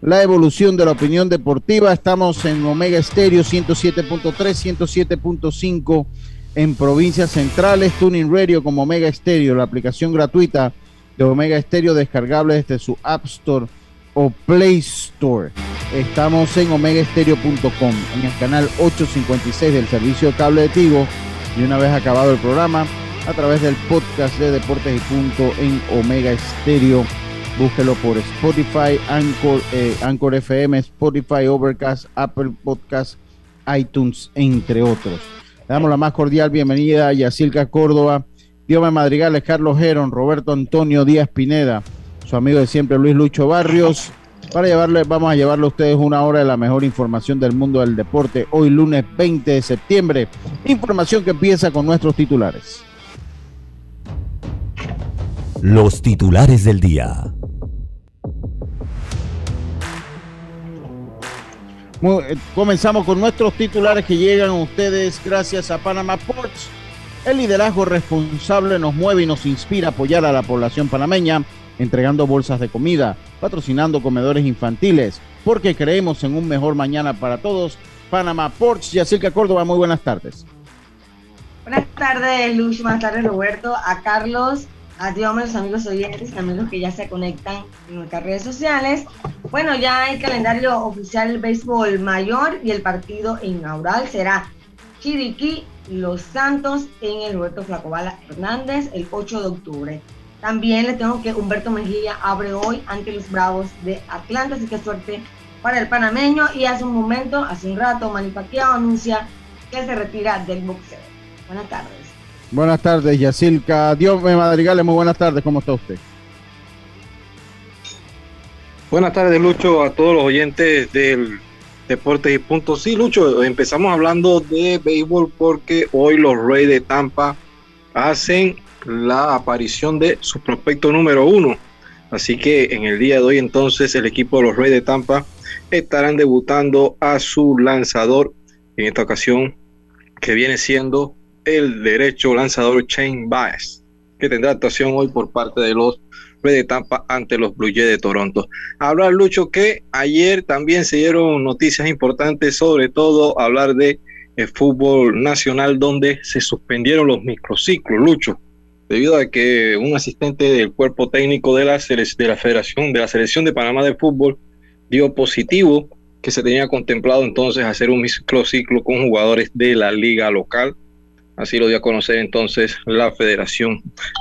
la evolución de la opinión deportiva. Estamos en Omega Estéreo 107.3, 107.5 en provincias centrales, Tuning Radio como Omega Estéreo, la aplicación gratuita de Omega Estéreo descargable desde su App Store o Play Store. Estamos en omegaestereo.com, en el canal 856 del servicio de cable de Tigo. Y una vez acabado el programa, a través del podcast de Deportes y Punto en Omega Estéreo. Búsquelo por Spotify, Anchor, eh, Anchor FM, Spotify, Overcast, Apple Podcast, iTunes, entre otros. Le damos la más cordial bienvenida a Yacilca Córdoba, Diome Madrigales, Carlos Geron, Roberto Antonio Díaz Pineda, su amigo de siempre Luis Lucho Barrios. Para llevarle, vamos a llevarle a ustedes una hora de la mejor información del mundo del deporte. Hoy lunes 20 de septiembre. Información que empieza con nuestros titulares. Los titulares del día. Eh, comenzamos con nuestros titulares que llegan a ustedes gracias a Panama Ports. El liderazgo responsable nos mueve y nos inspira a apoyar a la población panameña, entregando bolsas de comida, patrocinando comedores infantiles, porque creemos en un mejor mañana para todos. Panama Ports, Yacirca Córdoba, muy buenas tardes. Buenas tardes, Luz. Buenas tardes, Roberto. A Carlos, a Dios, los amigos oyentes, también los que ya se conectan en nuestras redes sociales. Bueno, ya hay calendario oficial del béisbol mayor y el partido inaugural será Chiriquí Los Santos en el Roberto Flacobala Hernández el 8 de octubre. También les tengo que Humberto Mejía abre hoy ante los Bravos de Atlanta, así que suerte para el panameño. Y hace un momento, hace un rato, Manny Pacquiao anuncia que se retira del boxeo. Buenas tardes. Buenas tardes, Yacilca. Dios me Madrigales, muy buenas tardes. ¿Cómo está usted? Buenas tardes, Lucho, a todos los oyentes del Deporte y Punto. Sí, Lucho, empezamos hablando de béisbol porque hoy los Reyes de Tampa hacen la aparición de su prospecto número uno. Así que en el día de hoy, entonces, el equipo de los Reyes de Tampa estarán debutando a su lanzador, en esta ocasión, que viene siendo el derecho lanzador Shane Baez, que tendrá actuación hoy por parte de los Reyes de Tampa ante los Blue Jays de Toronto. Hablar, Lucho, que ayer también se dieron noticias importantes, sobre todo hablar de el fútbol nacional, donde se suspendieron los microciclos, Lucho, debido a que un asistente del cuerpo técnico de la, de la Federación, de la Selección de Panamá de Fútbol, dio positivo que se tenía contemplado entonces hacer un microciclo con jugadores de la liga local. Así lo dio a conocer entonces la Federación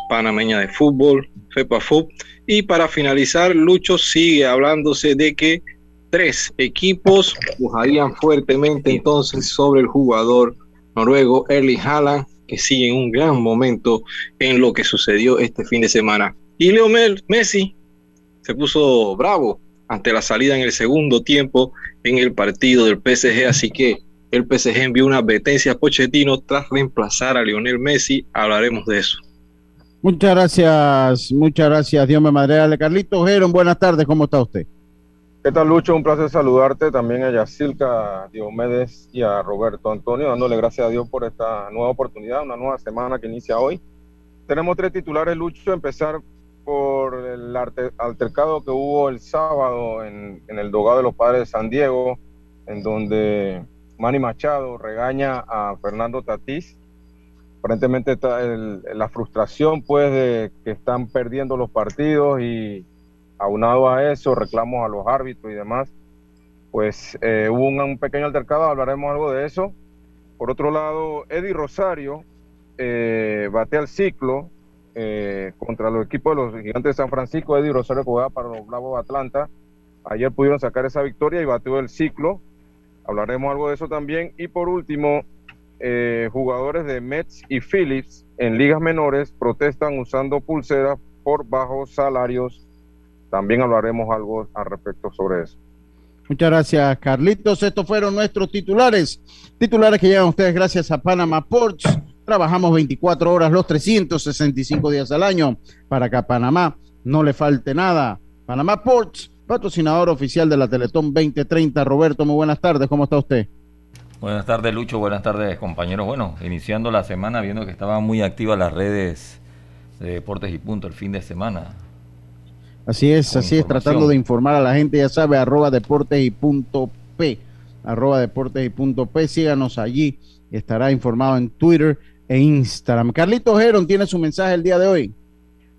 Panameña de Fútbol, FEPAFUB. Y para finalizar, Lucho sigue hablándose de que tres equipos pujarían fuertemente entonces sobre el jugador noruego Erling Haaland, que sigue en un gran momento en lo que sucedió este fin de semana. Y Leo Mel- Messi se puso bravo ante la salida en el segundo tiempo en el partido del PSG, así que el PSG envió una advertencia a Pochettino tras reemplazar a Lionel Messi. Hablaremos de eso. Muchas gracias, muchas gracias, Dios me Madrigales. Carlitos Geron, buenas tardes. ¿Cómo está usted? ¿Qué tal, Lucho? Un placer saludarte también a Yacilca, a Diomedes y a Roberto Antonio, dándole gracias a Dios por esta nueva oportunidad, una nueva semana que inicia hoy. Tenemos tres titulares, Lucho. Empezar por el altercado que hubo el sábado en, en el Dogado de los Padres de San Diego, en donde Manny Machado regaña a Fernando Tatís. Aparentemente está la frustración, pues, de que están perdiendo los partidos y aunado a eso, reclamos a los árbitros y demás, pues eh, hubo un, pequeño altercado, hablaremos algo de eso. Por otro lado, Eddie Rosario eh, batea el ciclo eh, contra los equipos de los gigantes de San Francisco, Eddie Rosario juega para los Bravos de Atlanta. Ayer pudieron sacar esa victoria y bateó el ciclo. Hablaremos algo de eso también. Y por último, eh, jugadores de Mets y Phillips en ligas menores protestan usando pulseras por bajos salarios. También hablaremos algo al respecto sobre eso. Muchas gracias, Carlitos. Estos fueron nuestros titulares. Titulares que llegan ustedes gracias a Panama Ports. Trabajamos 24 horas los 365 días al año para que a Panamá no le falte nada. Panamá Ports, patrocinador oficial de la Teletón 2030. Roberto, muy buenas tardes. ¿Cómo está usted? Buenas tardes, Lucho. Buenas tardes, compañeros. Bueno, iniciando la semana, viendo que estaban muy activas las redes de Deportes y Punto el fin de semana. Así es, así es, tratando de informar a la gente, ya sabe, arroba deportes y punto P, arroba deportes y punto P, síganos allí, estará informado en Twitter e Instagram. Carlitos Geron tiene su mensaje el día de hoy.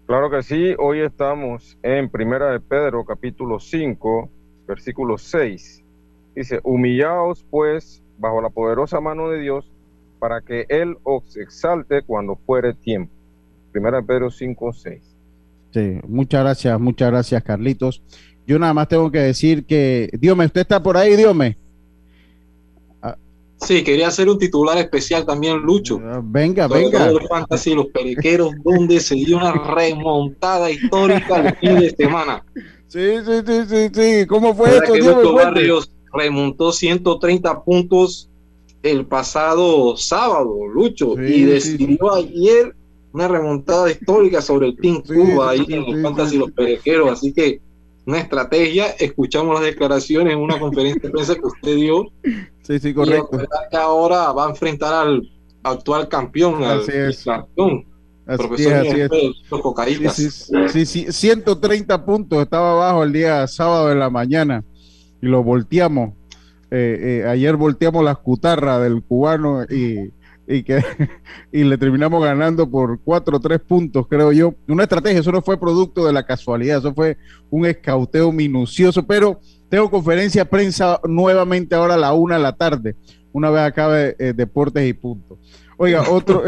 Claro que sí, hoy estamos en Primera de Pedro, capítulo 5, versículo 6. Dice, humillaos pues bajo la poderosa mano de Dios para que Él os exalte cuando fuere tiempo. Primera de Pedro 5, 6. Sí, muchas gracias, muchas gracias, Carlitos. Yo nada más tengo que decir que, Dios ¿usted está por ahí, Dios ah. Sí, quería hacer un titular especial también, Lucho. Ah, venga, venga. Los fantasy, los periqueros, donde se dio una remontada histórica el fin de semana. Sí, sí, sí, sí, sí. ¿Cómo fue esto? Lucho Barrios remontó 130 puntos el pasado sábado, Lucho, y decidió ayer una remontada histórica sobre el Team Cuba ahí en los Fantasy y los Perequeros. Así que una estrategia. Escuchamos las declaraciones en una conferencia de prensa que usted dio. Sí, sí, correcto. Y que ahora va a enfrentar al actual campeón, al campeón. profesor Los Sí, sí, 130 puntos estaba abajo el día sábado de la mañana y lo volteamos. Eh, eh, ayer volteamos las cutarras del cubano y y que y le terminamos ganando por cuatro o tres puntos, creo yo. Una estrategia, eso no fue producto de la casualidad, eso fue un escauteo minucioso, pero tengo conferencia de prensa nuevamente ahora a la una de la tarde, una vez acabe eh, Deportes y Punto. Oiga, otro,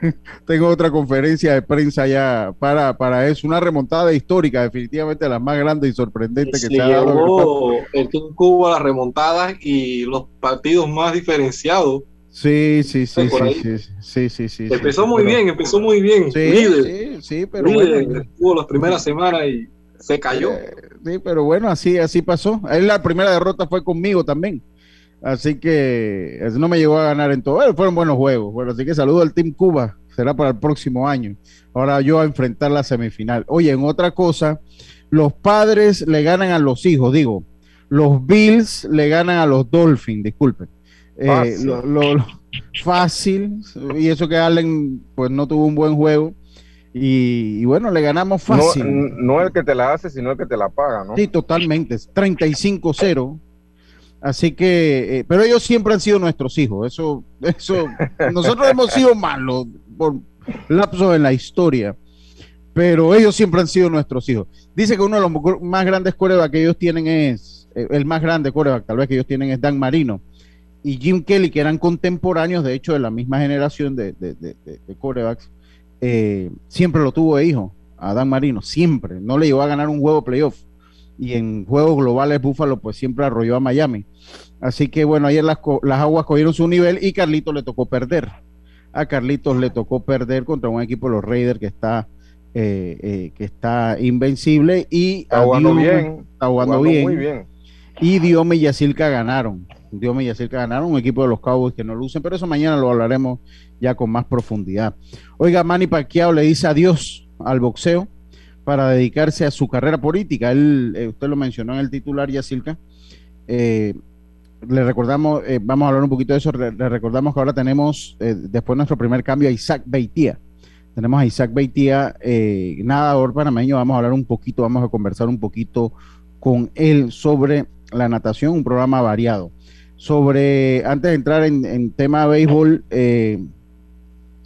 tengo otra conferencia de prensa ya para, para eso, una remontada histórica, definitivamente la más grande y sorprendente que se ha dado. El Team Cuba, las remontadas y los partidos más diferenciados Sí, sí, sí, sí, sí, sí, sí, Empezó muy bien, empezó muy bien. Sí, sí, sí, pero bueno. Estuvo las primeras semanas y se cayó. Eh, sí, pero bueno, así, así pasó. Él la primera derrota fue conmigo también. Así que no me llegó a ganar en todo. fueron buenos juegos. Bueno, así que saludo al Team Cuba. Será para el próximo año. Ahora yo a enfrentar la semifinal. Oye, en otra cosa, los padres le ganan a los hijos, digo. Los Bills le ganan a los Dolphins, disculpen. Eh, fácil. Y eso que Allen pues no tuvo un buen juego. Y, bueno, le ganamos fácil. No, el que te la hace, sino el que te la paga, ¿no? Sí, totalmente. 35-0. Así que, eh, pero ellos siempre han sido nuestros hijos. Eso, eso, nosotros hemos sido malos por lapsos en la historia, pero ellos siempre han sido nuestros hijos. Dice que uno de los más grandes corebacks que ellos tienen es, eh, el más grande coreback tal vez que ellos tienen es Dan Marino y Jim Kelly, que eran contemporáneos, de hecho, de la misma generación de, de, de, corebacks, eh, siempre lo tuvo de hijo, a Dan Marino, siempre. No le llevó a ganar un juego playoff. Y en juegos globales, Búfalo, pues siempre arrolló a Miami. Así que bueno, ayer las, las aguas cogieron su nivel y Carlitos le tocó perder. A Carlitos le tocó perder contra un equipo de los Raiders que está eh, eh, que está invencible y está jugando bien, está jugando, bien, muy bien. Y Diome y Yacilca ganaron. Dios y que ganaron, un equipo de los Cowboys que no lucen, pero eso mañana lo hablaremos ya con más profundidad. Oiga, Manny Pacquiao le dice adiós al boxeo para dedicarse a su carrera política. Él, eh, usted lo mencionó en el titular, Yacilca. Eh, le recordamos, eh, vamos a hablar un poquito de eso, le, recordamos que ahora tenemos, después de nuestro primer cambio, a Isaac Beitía. Tenemos a Isaac Beitía, nadador panameño, vamos a hablar un poquito, vamos a conversar un poquito con él sobre la natación, un programa variado sobre, antes de entrar en, tema de béisbol, eh,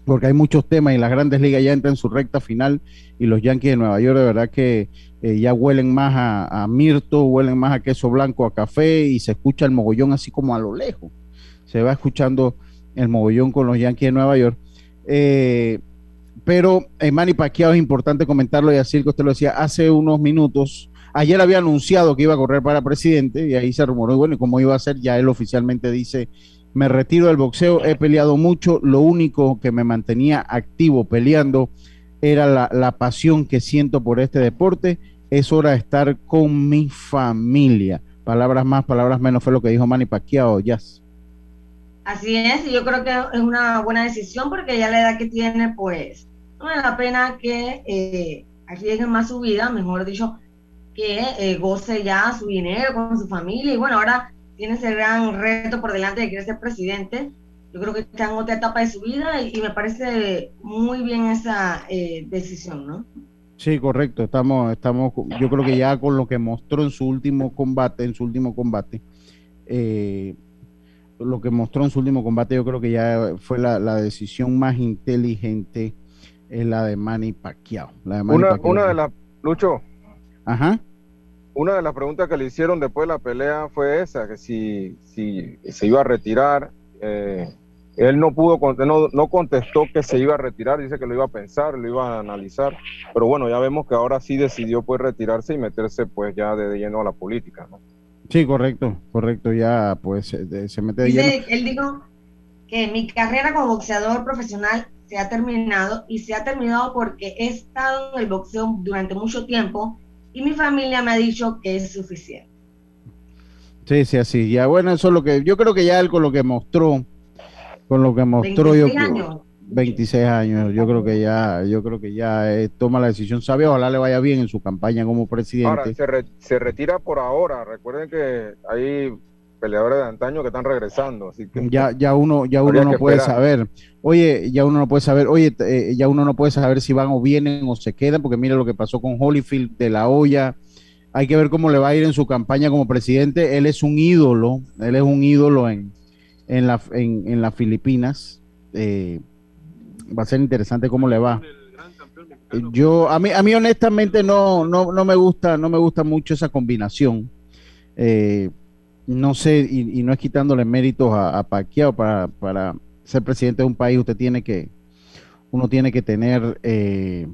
porque hay muchos temas y las grandes ligas ya entran en su recta final y los Yankees de Nueva York de verdad que eh, ya huelen más a, mirto, huelen más a queso blanco, a café y se escucha el mogollón así como a lo lejos. Se va escuchando el mogollón con los Yankees de Nueva York. Eh, pero en Manny es importante comentarlo y así que usted lo decía hace unos minutos. Ayer había anunciado que iba a correr para presidente y ahí se rumoró, bueno, y como iba a ser, ya él oficialmente dice, me retiro del boxeo, he peleado mucho, lo único que me mantenía activo peleando era la, pasión que siento por este deporte, es hora de estar con mi familia. Palabras más, palabras menos fue lo que dijo Manny Pacquiao, Jazz. Así es, y yo creo que es una buena decisión porque ya la edad que tiene, pues, no vale la pena que eh, más su vida, mejor dicho, que eh, goce ya su dinero con su familia. Y bueno, ahora tiene ese gran reto por delante de querer ser presidente. Yo creo que está en otra etapa de su vida y, me parece muy bien esa eh, decisión, ¿no? Sí, correcto. Estamos, estamos, yo creo que ya con lo que mostró en su último combate, en su último combate, eh, lo que mostró en su último combate, yo creo que ya fue la, la decisión más inteligente es la de Manny Pacquiao. La de una, una de las, Lucho. Ajá. Una de las preguntas que le hicieron después de la pelea fue esa, que si, si se iba a retirar. Eh, él no pudo, no, no contestó que se iba a retirar, dice que lo iba a pensar, lo iba a analizar, pero bueno, ya vemos que ahora sí decidió pues retirarse y meterse pues ya de, lleno a la política, ¿no? Sí, correcto, correcto, ya pues se mete de lleno. Él dijo que mi carrera como boxeador profesional se ha terminado y se ha terminado porque he estado en el boxeo durante mucho tiempo y mi familia me ha dicho que es suficiente. Sí, sí, así. Ya bueno, eso es lo que yo creo que ya él con lo que mostró, con lo que mostró 26 yo años. 26 años, yo creo que ya, yo creo que ya eh, toma la decisión sabia, ojalá le vaya bien en su campaña como presidente. Ahora, se, se retira por ahora, recuerden que hay peleadores de antaño que están regresando. Así que ya, ya uno, ya uno no puede saber. Oye, ya uno no puede saber, oye, eh, ya uno no puede saber si van o vienen o se quedan, porque mira lo que pasó con Holyfield de la olla. Hay que ver cómo le va a ir en su campaña como presidente. Él es un ídolo, él es un ídolo en, en, la, en, las Filipinas. Eh, va a ser interesante cómo le va. Yo, a mí, a mí honestamente no, no, no me gusta, no me gusta mucho esa combinación. Eh, no sé, y, no es quitándole méritos a, a para, para, ser presidente de un país, usted tiene que, uno tiene que tener eh,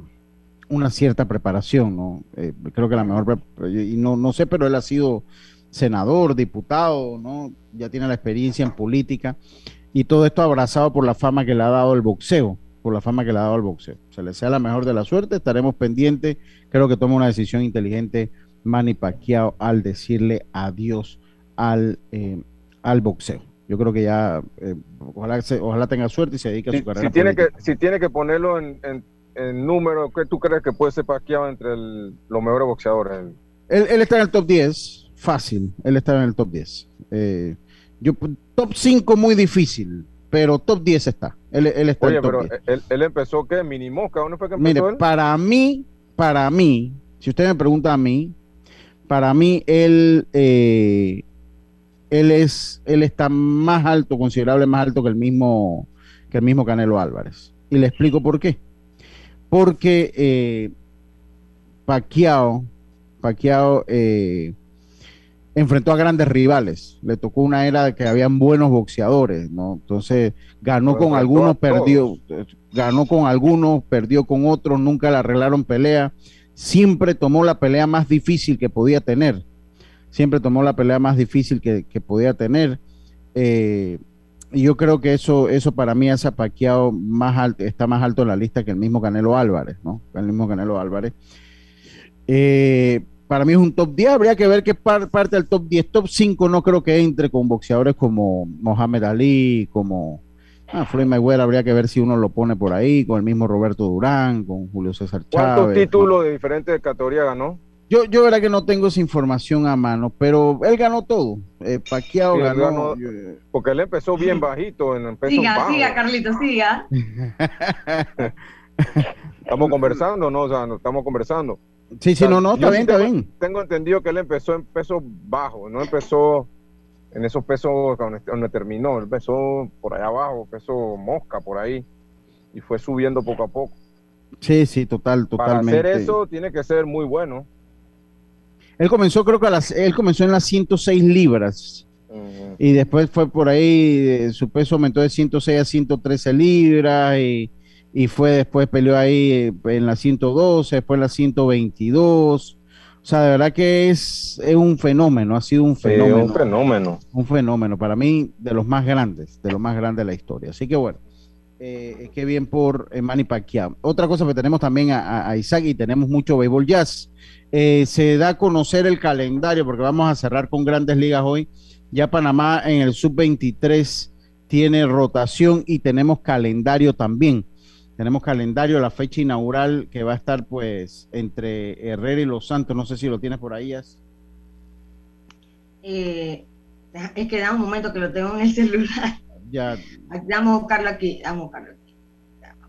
una cierta preparación, ¿no? Eh, creo que la mejor, y no, no sé, pero él ha sido senador, diputado, ¿no? Ya tiene la experiencia en política y todo esto abrazado por la fama que le ha dado el boxeo, por la fama que le ha dado el boxeo. Se le sea la mejor de la suerte, estaremos pendientes. Creo que toma una decisión inteligente Manny Pacquiao al decirle adiós al, eh, al boxeo. Yo creo que ya, eh, ojalá, ojalá tenga suerte y se dedique a su carrera. Si tiene, que, si tiene que ponerlo en, en, número, ¿qué tú crees que puede ser paqueado entre los mejores boxeadores? Él, él, está en el top 10, fácil. Él está en el top 10. Eh, yo, top 5 muy difícil, pero top 10 está. Él, él está Oye, en el top pero Él, él, empezó, ¿qué? ¿Minimosca? ¿Dónde fue que empezó Mire, para mí, para mí, si usted me pregunta a mí, para mí, él eh, él es, él está más alto, considerable más alto que el mismo, que el mismo Canelo Álvarez. Y le explico por qué. Porque eh, Pacquiao, Pacquiao eh, enfrentó a grandes rivales. Le tocó una era de que habían buenos boxeadores, ¿no? Entonces ganó con algunos, perdió, ganó con algunos, perdió con otros, nunca le arreglaron pelea. Siempre tomó la pelea más difícil que podía tener siempre tomó la pelea más difícil que, podía tener. Eh, y yo creo que eso, eso para mí ha Pacquiao más alto, está más alto en la lista que el mismo Canelo Álvarez, ¿no? El mismo Canelo Álvarez. Eh, para mí es un top 10, habría que ver qué parte del top 10. Top 5 no creo que entre con boxeadores como Mohamed Ali, como ah, Floyd Mayweather, habría que ver si uno lo pone por ahí, con el mismo Roberto Durán, con Julio César Chávez. ¿Cuántos títulos de diferentes categorías ganó? Yo, yo verdad que no tengo esa información a mano, pero él ganó todo. Eh, Paquiao ganó, Porque él empezó bien bajito en el peso Siga, siga, Carlito, siga. estamos conversando, ¿no? O sea, no, estamos conversando. Sí, sí, no, no, está bien, está bien. Tengo entendido que él empezó en pesos bajos, no empezó en esos pesos donde, terminó, él empezó por allá abajo, peso mosca por ahí, y fue subiendo poco a poco. Sí, sí, total, totalmente. Para hacer eso tiene que ser muy bueno. Él comenzó, creo que a las, él comenzó en las 106 libras. Y después fue por ahí, su peso aumentó de 106 a 113 libras. Y, y fue después peleó ahí eh, en la 112, después en la 122. O sea, de verdad que es, es un fenómeno, ha sido un fenómeno. un fenómeno. Un fenómeno, para mí, de los más grandes, de los más grandes de la historia. Así que bueno, eh, qué bien por eh, Manny Pacquiao. Otra cosa que tenemos también a, a Isaac y tenemos mucho béisbol jazz. Eh, se da a conocer el calendario porque vamos a cerrar con grandes ligas hoy. Ya Panamá en el sub-23 tiene rotación y tenemos calendario también. Tenemos calendario, la fecha inaugural que va a estar pues entre Herrera y Los Santos. No sé si lo tienes por ahí. Eh, es que da un momento que lo tengo en el celular. Ya. Vamos a buscarlo aquí. Vamos a buscarlo aquí.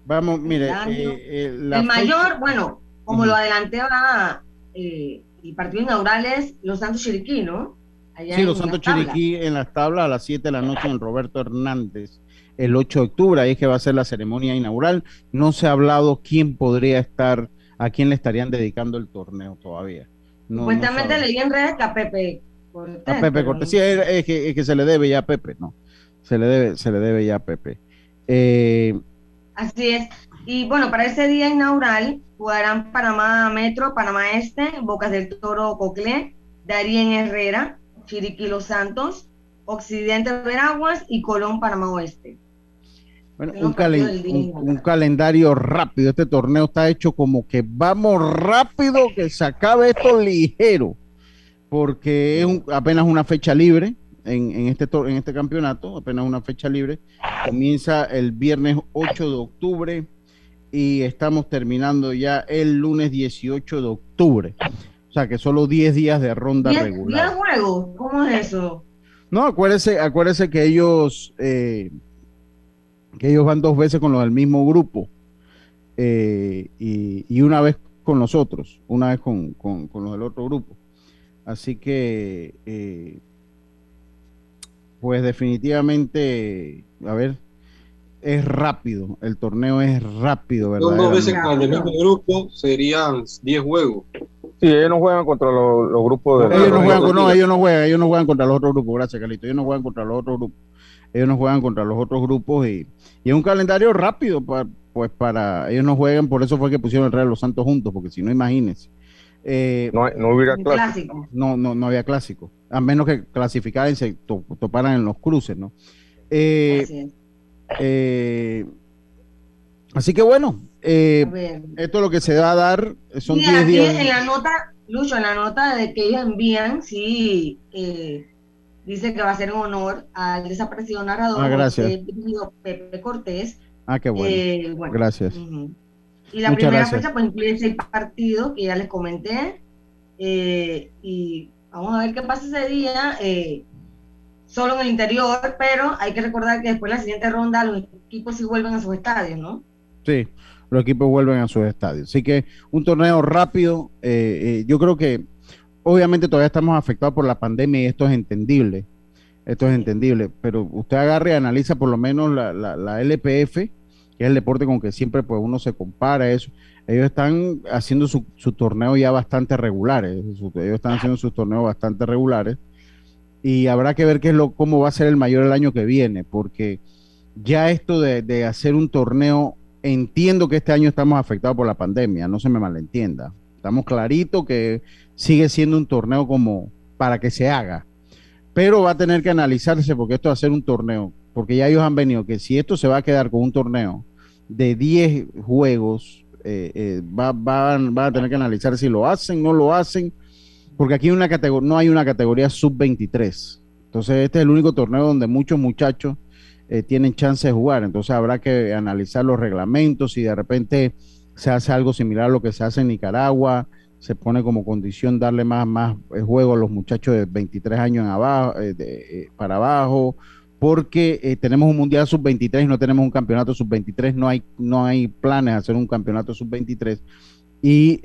Vamos, mire. Eh, eh, el mayor, bueno, como lo adelanté ahora, eh, el partido inaugural es Los Santos Chiriquí, ¿no? sí, Los Santos Chiriquí en las tablas a las 7 de la noche en Roberto Hernández el 8 de octubre, ahí es que va a ser la ceremonia inaugural. No se ha hablado quién podría estar, a quién le estarían dedicando el torneo todavía. No, Supuestamente leí en redes que a Pepe Cortés. A Pepe Cortés, sí, es, que, se le debe ya a Pepe, ¿no? Se le debe, se le debe ya a Pepe. Eh, Así es. Y bueno, para ese día inaugural jugarán Panamá Metro, Panamá Este, Bocas del Toro Coclé, Darien Herrera, Chiriquí Los Santos, Occidente Veraguas y Colón Panamá Oeste. Bueno, un, calendario rápido. Este torneo está hecho como que vamos rápido, que se acabe esto ligero, porque es apenas una fecha libre en, este, en este campeonato, apenas una fecha libre. Comienza el viernes 8 de octubre y estamos terminando ya el lunes 18 de octubre. O sea que solo 10 días de ronda regular. ¿10 juegos? ¿Cómo es eso? No, acuérdese, acuérdese que ellos eh, que ellos van dos veces con los del mismo grupo eh, y, una vez con nosotros, una vez con, los del otro grupo. Así que, eh, pues definitivamente, a ver, es rápido, el torneo es rápido, ¿verdad? Dos veces con el mismo grupo serían 10 juegos. Sí, ellos no juegan contra los, grupos de... Ellos no, juegan, no, ellos no juegan, ellos no juegan contra los otros grupos, gracias Carlito, ellos no juegan contra los otros grupos, ellos no juegan contra los otros grupos y, y es un calendario rápido, para, pues para, ellos no juegan, por eso fue que pusieron el Real de los Santos juntos, porque si no, imagínense. Eh, no, no hubiera clásico. No, no, no había clásico, a menos que clasificaran y se toparan en los cruces, ¿no? Eh, eh, así que bueno, eh, esto es lo que se va a dar, son 10 días. En la nota, Lucho, en la nota de que ellos envían, sí, eh, dice que va a ser un honor al desaparecido narrador, ah, gracias. Pepe Cortés. Ah, qué bueno. Eh, gracias. Y la primera fecha pues incluye seis partidos que ya les comenté. y vamos a ver qué pasa ese día. Solo en el interior, pero hay que recordar que después de la siguiente ronda los equipos sí vuelven a sus estadios, ¿no? Sí, los equipos vuelven a sus estadios. Así que un torneo rápido, eh, eh, yo creo que obviamente todavía estamos afectados por la pandemia y esto es entendible, esto es entendible, pero usted agarre y analiza por lo menos la, la, LPF, que es el deporte con que siempre pues uno se compara eso. Ellos están haciendo su, su torneo ya bastante regulares, ellos están haciendo sus torneos bastante regulares y habrá que ver qué es lo, cómo va a ser el mayor el año que viene, porque ya esto de, de hacer un torneo Entiendo que este año estamos afectados por la pandemia, no se me malentienda. Estamos clarito que sigue siendo un torneo como para que se haga, pero va a tener que analizarse porque esto va a ser un torneo, porque ya ellos han venido que si esto se va a quedar con un torneo de 10 juegos, eh, eh, va, van a tener que analizar si lo hacen, no lo hacen, porque aquí una no hay una categoría sub-23. Entonces este es el único torneo donde muchos muchachos eh, tienen chance de jugar. Entonces habrá que analizar los reglamentos y de repente se hace algo similar a lo que se hace en Nicaragua, se pone como condición darle más, más eh, juego a los muchachos de 23 años en abajo, eh, para abajo, porque tenemos un Mundial Sub-23 y no tenemos un campeonato Sub-23, no hay, no hay planes de hacer un campeonato Sub-23 y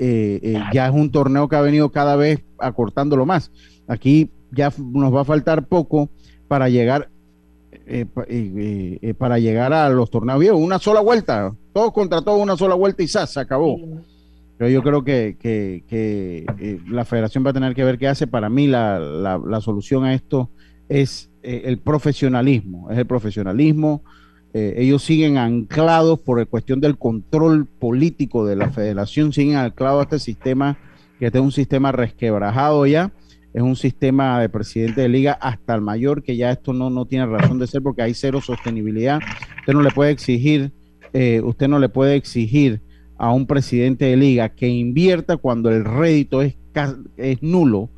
ya es un torneo que ha venido cada vez acortándolo más. Aquí ya nos va a faltar poco para llegar eh, eh, eh, para llegar a los torneos viejos. Una sola vuelta, todos contra todos, una sola vuelta y se acabó. Pero yo creo que, que, la federación va a tener que ver qué hace. Para mí la, la, solución a esto es el profesionalismo, es el profesionalismo. Eh, ellos siguen anclados por la cuestión del control político de la federación, siguen anclados a este sistema, que este es un sistema resquebrajado ya, es un sistema de presidente de liga hasta el mayor, que ya esto no, no tiene razón de ser porque hay cero sostenibilidad. Usted no le puede exigir, eh, usted no le puede exigir a un presidente de liga que invierta cuando el rédito es, es nulo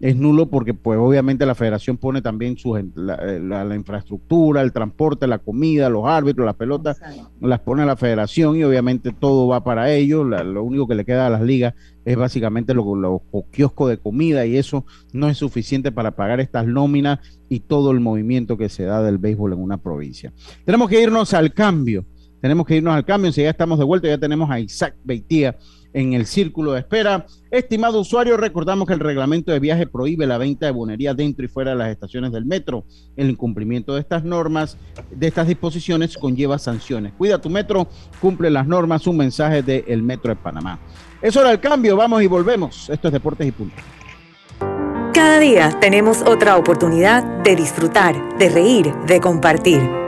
es nulo porque pues obviamente la federación pone también su, la, infraestructura, el transporte, la comida, los árbitros, las pelotas, las pone la federación y obviamente todo va para ellos, lo único que le queda a las ligas es básicamente los lo, kioscos de comida y eso no es suficiente para pagar estas nóminas y todo el movimiento que se da del béisbol en una provincia. Tenemos que irnos al cambio, tenemos que irnos al cambio, ya estamos de vuelta, ya tenemos a Isaac Beitía en el círculo de espera. Estimado usuario, recordamos que el reglamento de viaje prohíbe la venta de bonería dentro y fuera de las estaciones del metro. El incumplimiento de estas normas, de estas disposiciones, conlleva sanciones. Cuida tu metro, cumple las normas, un mensaje del el Metro de Panamá. Es hora del cambio, vamos y volvemos. Esto es Deportes y Punto. Cada día tenemos otra oportunidad de disfrutar, de reír, de compartir.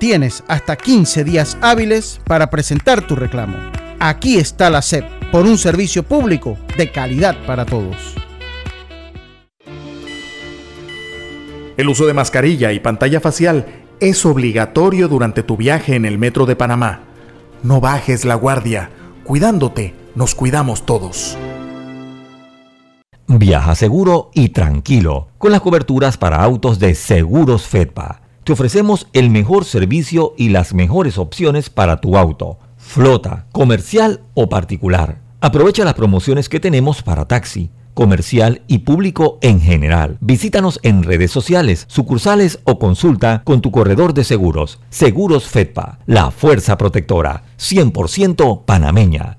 Tienes hasta 15 días hábiles para presentar tu reclamo. Aquí está la SEP por un servicio público de calidad para todos. El uso de mascarilla y pantalla facial es obligatorio durante tu viaje en el metro de Panamá. No bajes la guardia. Cuidándote, nos cuidamos todos. Viaja seguro y tranquilo con las coberturas para autos de Seguros Fedpa. Te ofrecemos el mejor servicio y las mejores opciones para tu auto, flota, comercial o particular. Aprovecha las promociones que tenemos para taxi, comercial y público en general. Visítanos en redes sociales, sucursales o consulta con tu corredor de seguros. Seguros Fedpa, la fuerza protectora, 100% panameña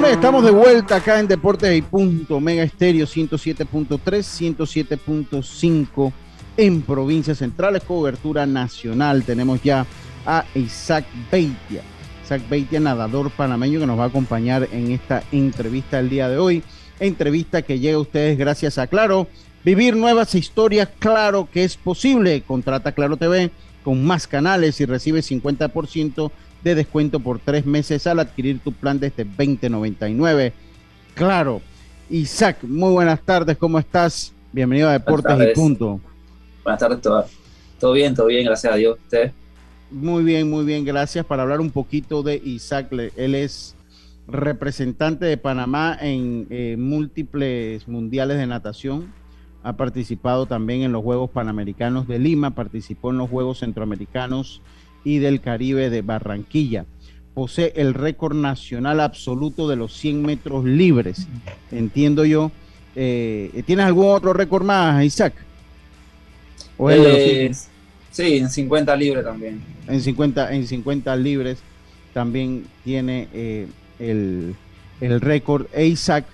Bueno, estamos de vuelta acá en Deportes y Punto, Mega Estéreo 107.3, 107.5 en provincias centrales, cobertura nacional. Tenemos ya a Isaac Beitia. Isaac Beitia, nadador panameño, que nos va a acompañar en esta entrevista el día de hoy. Entrevista que llega a ustedes gracias a Claro. Vivir nuevas historias, claro que es posible. Contrata Claro TV con más canales y recibe 50% de descuento por tres meses al adquirir tu plan desde 2099. Claro. Isaac, muy buenas tardes, ¿cómo estás? Bienvenido a Deportes y Punto. Buenas tardes, todo, todo bien, todo bien, gracias a Dios. ¿Usted? Muy bien, muy bien, gracias. Para hablar un poquito de Isaac, él es representante de Panamá en eh, múltiples mundiales de natación. Ha participado también en los Juegos Panamericanos de Lima, participó en los Juegos Centroamericanos y del Caribe de Barranquilla. Posee el récord nacional absoluto de los 100 metros libres, entiendo yo. Eh, ¿Tienes algún otro récord más, Isaac? Eh, sí, en 50 libres también. En 50, en 50 libres también tiene eh, el, el récord. E Isaac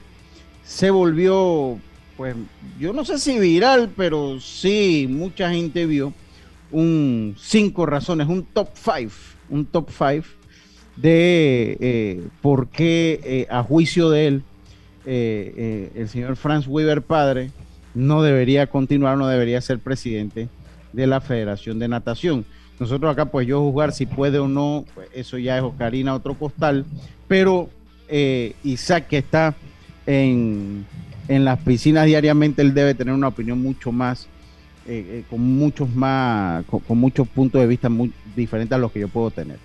se volvió, pues, yo no sé si viral, pero sí, mucha gente vio un cinco razones, un top five, un top five de eh, por qué a juicio de él el señor Franz Weber padre no debería continuar, no debería ser presidente de la Federación de Natación. Nosotros acá, pues yo jugar si puede o no, pues eso ya es Oscarina, otro costal, pero eh, Isaac que está en, las piscinas diariamente, él debe tener una opinión mucho más, eh, eh, con muchos más, con, muchos puntos de vista muy diferentes a los que yo puedo tener.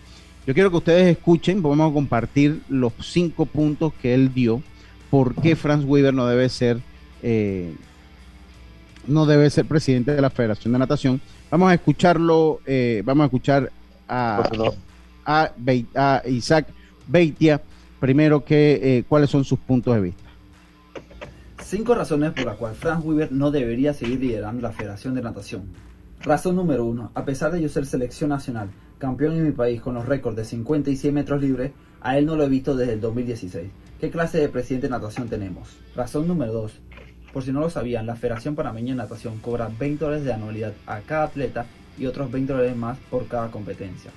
Yo quiero que ustedes escuchen, vamos a compartir los cinco puntos que él dio, por qué Franz Weber no debe ser no debe ser presidente de la Federación de Natación. Vamos a escucharlo, eh, vamos a escuchar a, a, Isaac Beitia, primero que eh, cuáles son sus puntos de vista. Cinco razones por las cuales Franz Weber no debería seguir liderando la Federación de Natación. Razón número uno, a pesar de yo ser selección nacional, campeón en mi país con los récords de 50 y 100 metros libres, a él no lo he visto desde el 2016. ¿Qué clase de presidente de natación tenemos? Razón número dos, por si no lo sabían, la Federación Panameña de Natación cobra 20 dólares de anualidad a cada atleta y otros 20 dólares más por cada competencia.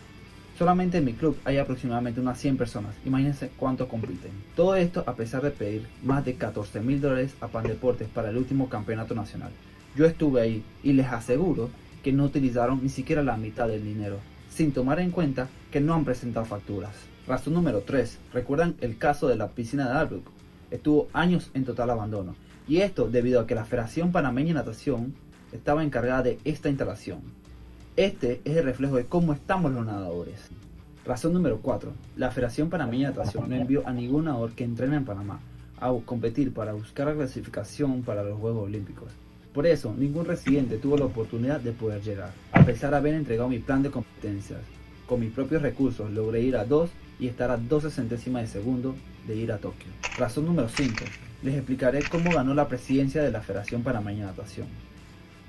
Solamente en mi club hay aproximadamente unas 100 personas, imagínense cuánto compiten. Todo esto a pesar de pedir más de 14 mil dólares a Pan Deportes para el último campeonato nacional. Yo estuve ahí y les aseguro que no utilizaron ni siquiera la mitad del dinero, sin tomar en cuenta que no han presentado facturas. Razón número 3. ¿Recuerdan el caso de la piscina de Albrook? Estuvo años en total abandono y esto debido a que la Federación Panameña de Natación estaba encargada de esta instalación. Este es el reflejo de cómo estamos los nadadores. Razón número 4. La Federación Panameña de Natación no envió a ningún nadador que entrene en Panamá a competir para buscar la clasificación para los Juegos Olímpicos. Por eso, ningún residente tuvo la oportunidad de poder llegar, a pesar de haber entregado mi plan de competencias. Con mis propios recursos logré ir a 2 y estar a 12 centésimas de segundo de ir a Tokio. Razón número 5 les explicaré cómo ganó la presidencia de la Federación Panameña de Natación.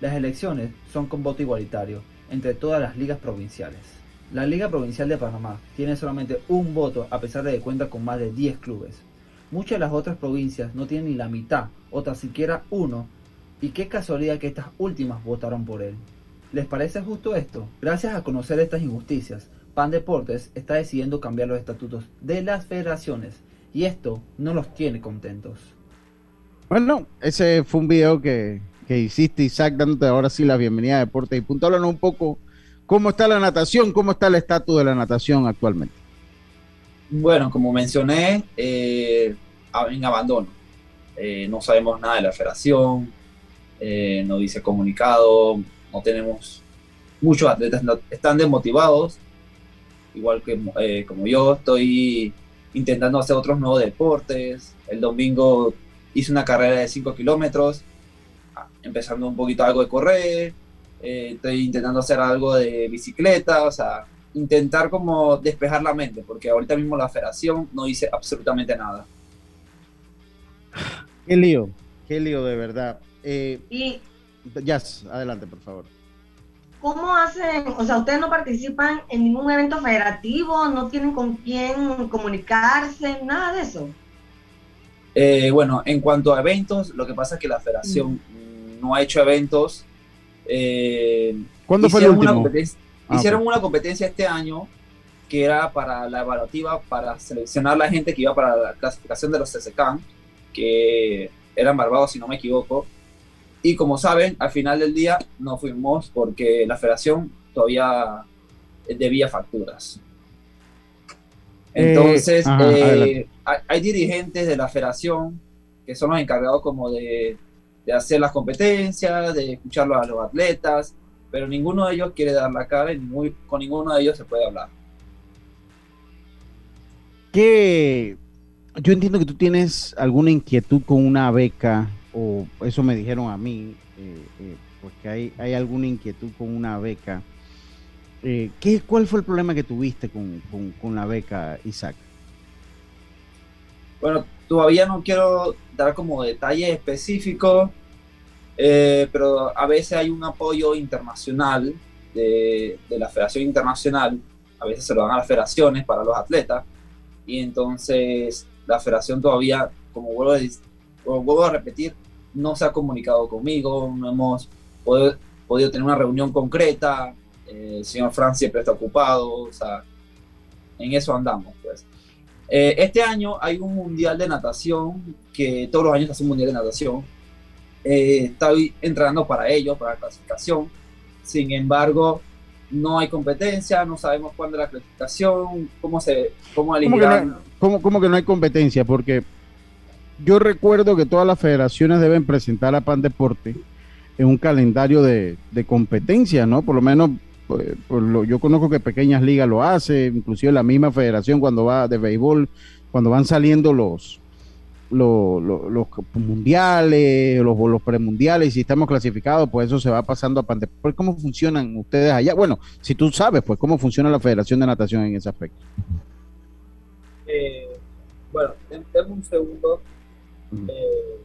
Las elecciones son con voto igualitario entre todas las ligas provinciales. La Liga Provincial de Panamá tiene solamente un voto a pesar de que cuenta con más de 10 clubes. Muchas de las otras provincias no tienen ni la mitad o tan siquiera uno y qué casualidad que estas últimas votaron por él. ¿Les parece justo esto? Gracias a conocer estas injusticias, Pan Deportes está decidiendo cambiar los estatutos de las federaciones y esto no los tiene contentos. Bueno, ese fue un video que, hiciste, Isaac, dándote ahora sí la bienvenida a Deportes y Punto. Háblanos un poco cómo está la natación, cómo está el estatus de la natación actualmente. Bueno, como mencioné, eh, en abandono. Eh, no sabemos nada de la federación, eh, no dice comunicado, no tenemos muchos atletas, están desmotivados, igual que como yo, estoy intentando hacer otros nuevos deportes. El domingo hice una carrera de 5 kilómetros, empezando un poquito algo de correr, eh, estoy intentando hacer algo de bicicleta, o sea, intentar como despejar la mente, porque ahorita mismo la federación no dice absolutamente nada. Qué lío, qué lío de verdad. Eh, y ya, adelante, por favor. ¿Cómo hacen? O sea, ustedes no participan en ningún evento federativo, no tienen con quién comunicarse, nada de eso. Eh, bueno, en cuanto a eventos, lo que pasa es que la federación no ha hecho eventos. Eh, ¿Cuándo fue el hicieron una último? competencia- Ah, hicieron una competencia este año que era para la evaluativa para seleccionar la gente que iba para la clasificación de los CSCAN, que eran Barbados, si no me equivoco. Y como saben, al final del día no fuimos porque la federación todavía debía facturas. Eh, Entonces, ajá, eh, hay, hay dirigentes de la federación que son los encargados como de, de hacer las competencias, de escucharlos a los atletas, pero ninguno de ellos quiere dar la cara y ningún- con ninguno de ellos se puede hablar. ¿Qué? Yo entiendo que tú tienes alguna inquietud con una beca, o eso me dijeron a mí, eh, eh, porque hay, hay alguna inquietud con una beca. Eh, ¿qué, ¿Cuál fue el problema que tuviste con, con- con la beca, Isaac? Bueno, todavía no quiero dar como detalles específicos, eh, pero a veces hay un apoyo internacional de, la Federación Internacional, a veces se lo dan a las federaciones para los atletas, y entonces la federación todavía, como vuelvo a, repetir, no se ha comunicado conmigo, no hemos podido tener una reunión concreta, eh, el señor Fran siempre está ocupado, o sea, en eso andamos, pues. Eh, este año hay un mundial de natación, que todos los años hace un mundial de natación. Eh, estoy entrenando para ellos, para la clasificación. Sin embargo, no hay competencia, no sabemos cuándo es la clasificación, cómo se cómo ¿Cómo que, elegirán. no, cómo- cómo que no hay competencia? Porque yo recuerdo que todas las federaciones deben presentar a Pan Deporte en un calendario de, de competencia, ¿no? Por lo menos, pues, lo- yo conozco que pequeñas ligas lo hace, inclusive la misma federación cuando va de béisbol, cuando van saliendo los los, los- los mundiales, los, los premundiales, y si estamos clasificados, pues eso se va pasando a Pan Deporte. ¿Cómo funcionan ustedes allá? Bueno, si tú sabes, pues cómo funciona la Federación de Natación en ese aspecto. Eh, bueno, den- denme un segundo. Eh,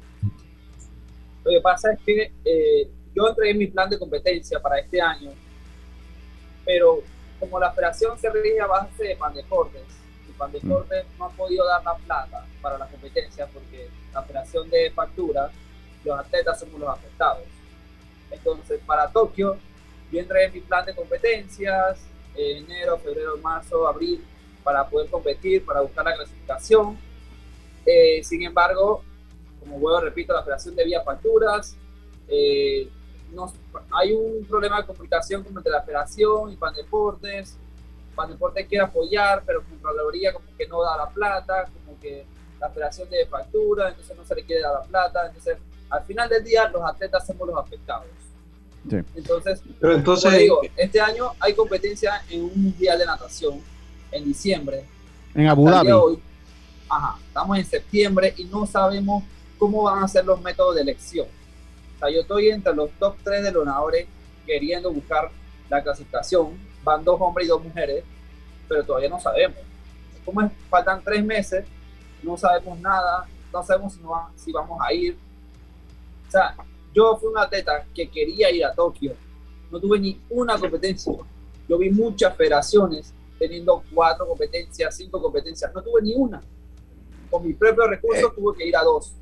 lo que pasa es que eh, yo entregué mi plan de competencia para este año, pero como la federación se rige a base de Pandeportes, y Pandeportes no ha podido dar la plata para la competencia porque la federación de factura, los atletas somos los afectados. Entonces, para Tokio, yo entregué mi plan de competencias, eh, enero, febrero, marzo, abril, para poder competir, para buscar la clasificación. Eh, sin embargo, como vuelvo repito, la federación debía facturas. eh, no- hay un problema de comunicación como entre la federación y Pandeportes. Pandeportes quiere apoyar, pero Contraloría como que no da la plata, como que la federación debe factura, entonces no se le quiere dar la plata. Entonces, al final del día, los atletas somos los afectados. Entonces, Pero entonces- digo, este año hay competencia en un mundial de natación en diciembre. En Abu el Dhabi. de hoy, ajá, estamos en septiembre y no sabemos cómo van a ser los métodos de elección. O sea, yo estoy entre los top 3 de los nadadores queriendo buscar la clasificación. Van dos hombres y dos mujeres, pero todavía no sabemos. Como es, faltan tres meses, no sabemos nada, no sabemos si, no va- si vamos a ir. O sea, yo fui un atleta que quería ir a Tokio. No tuve ni una competencia. Yo vi muchas federaciones teniendo cuatro competencias, cinco competencias. No tuve ni una. Con mis propios recursos tuve que ir a dos.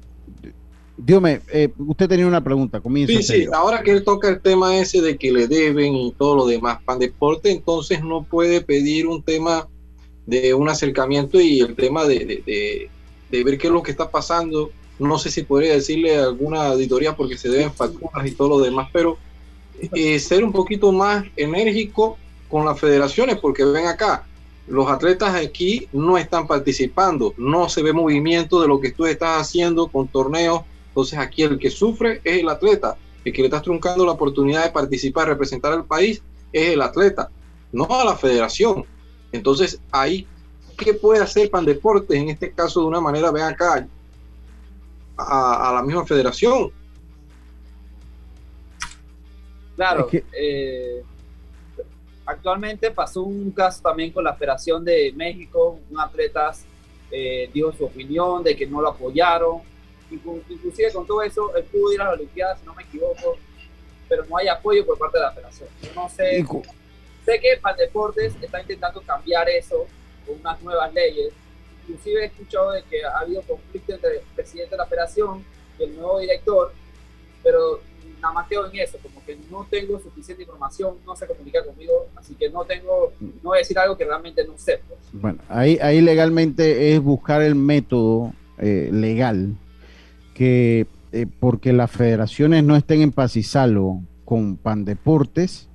Dígame, eh, usted tenía una pregunta, comienza. Sí, sí, Sergio. ahora que él toca el tema ese de que le deben y todo lo demás, Pandeporte entonces no puede pedir un tema de un acercamiento y el tema de, de- de- de ver qué es lo que está pasando. No sé si podría decirle alguna auditoría porque se deben facturas y todo lo demás, pero eh, ser un poquito más enérgico con las federaciones, porque ven acá, los atletas aquí no están participando, no se ve movimiento de lo que tú estás haciendo con torneos. Entonces aquí el que sufre es el atleta, el que le estás truncando la oportunidad de participar, representar al país, es el atleta, no a la federación. Entonces ahí, ¿qué puede hacer Pandeportes en este caso de una manera, ven acá, a, a la misma federación? Claro, eh, actualmente pasó un caso también con la Federación de México, un atleta eh, dijo su opinión de que no lo apoyaron, inclusive con todo eso, él pudo ir a la Olimpiada, si no me equivoco, pero no hay apoyo por parte de la federación. Yo no sé, sé que Pandeportes está intentando cambiar eso con unas nuevas leyes, inclusive he escuchado de que ha habido conflicto entre el presidente de la federación y el nuevo director, pero nada más quedo en eso, como que no tengo suficiente información, no se comunica conmigo, así que no tengo, no voy a decir algo que realmente no sé. Pues. Bueno, ahí, ahí legalmente es buscar el método eh, legal que eh, porque las federaciones no estén en paz y salvo con Pandeportes,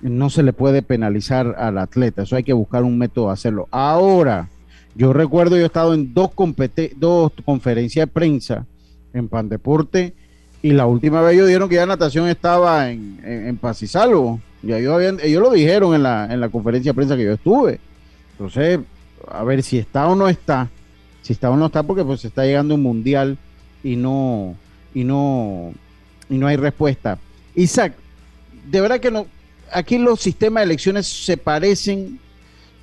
no se le puede penalizar al atleta. Eso hay que buscar un método de hacerlo. Ahora, yo recuerdo, yo he estado en dos, dos conferencias de prensa en Pandeporte y la última vez ellos dijeron que ya natación estaba en, en, paz y salvo. Ellos, habían, ellos lo dijeron en la, en la conferencia de prensa que yo estuve. Entonces, a ver si está o no está. Si está o no está, porque pues está llegando un mundial y no, y no, y no hay respuesta. Isaac, de verdad que no, aquí los sistemas de elecciones se parecen,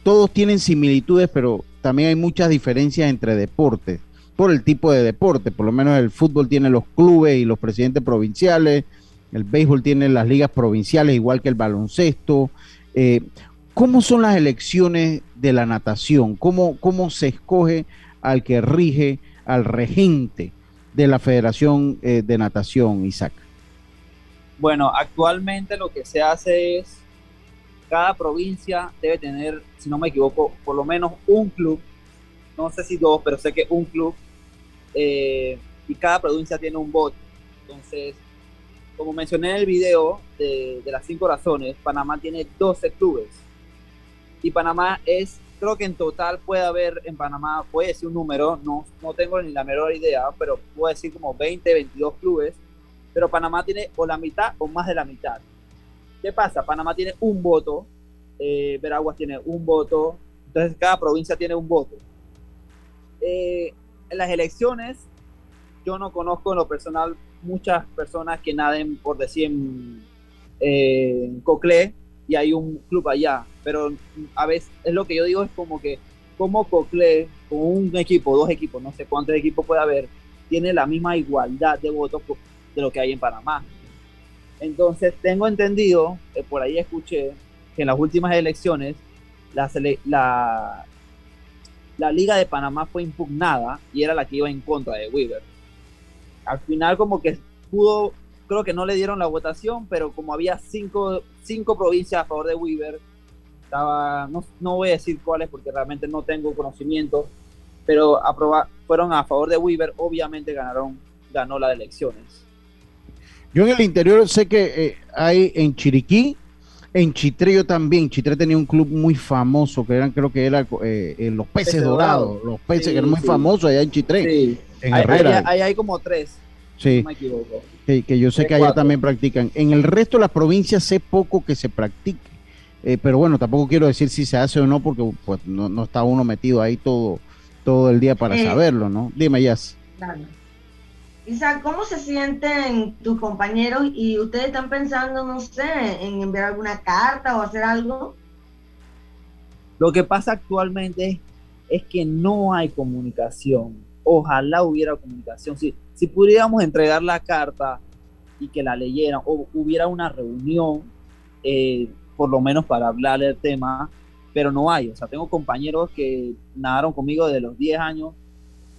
todos tienen similitudes, pero también hay muchas diferencias entre deportes, por el tipo de deporte, por lo menos el fútbol tiene los clubes y los presidentes provinciales, el béisbol tiene las ligas provinciales, igual que el baloncesto. Eh, ¿Cómo son las elecciones de la natación? ¿Cómo, ¿Cómo se escoge al que rige, al regente de la Federación eh, de Natación, Isaac? Bueno, actualmente lo que se hace es, cada provincia debe tener, si no me equivoco, por lo menos un club, no sé si dos, pero sé que un club, eh, y cada provincia tiene un voto. Entonces, como mencioné en el video de, de las cinco razones, Panamá tiene 12 clubes. Y Panamá es creo que en total puede haber en Panamá, puede decir un número, no, no tengo ni la menor idea, pero puedo decir como 20, 22 clubes, pero Panamá tiene o la mitad o más de la mitad. ¿Qué pasa? Panamá tiene un voto, eh, Veraguas tiene un voto, entonces cada provincia tiene un voto. Eh, en las elecciones, yo no conozco en lo personal muchas personas que naden, por decir, en, eh, en Coclé, y hay un club allá. Pero a veces es lo que yo digo, es como que como Cocle, con un equipo, dos equipos, no sé cuántos equipos puede haber, tiene la misma igualdad de votos de lo que hay en Panamá. Entonces, tengo entendido, eh, por ahí escuché, que en las últimas elecciones la, la, Liga de Panamá fue impugnada y era la que iba en contra de Weaver. Al final como que pudo creo que no le dieron la votación, pero como había cinco, cinco provincias a favor de Weaver, estaba, no, no voy a decir cuáles porque realmente no tengo conocimiento, pero aproba, fueron a favor de Weaver, obviamente ganaron, ganó las elecciones. Yo en el interior sé que eh, hay en Chiriquí, en Chitrillo también. Chitre tenía un club muy famoso que eran, creo que era eh, eh, los peces dorados, los peces que eran muy famosos allá en Chitre. En Herrera. Ahí hay como tres. Sí. No me equivoco. Que, yo sé que allá también practican. En el resto de las provincias sé poco que se practique. Eh, pero bueno, tampoco quiero decir si se hace o no, porque pues no, está uno metido ahí todo, todo el día para eh, saberlo, ¿no? Dime, Yas. Claro. Isaac, ¿cómo se sienten tus compañeros y ustedes están pensando, no sé, en enviar alguna carta o hacer algo? Lo que pasa actualmente es que no hay comunicación. Ojalá hubiera comunicación. Sí, si pudiéramos entregar la carta y que la leyeran o hubiera una reunión, eh, por lo menos para hablar del tema, pero no hay. O sea, tengo compañeros que nadaron conmigo desde los 10 años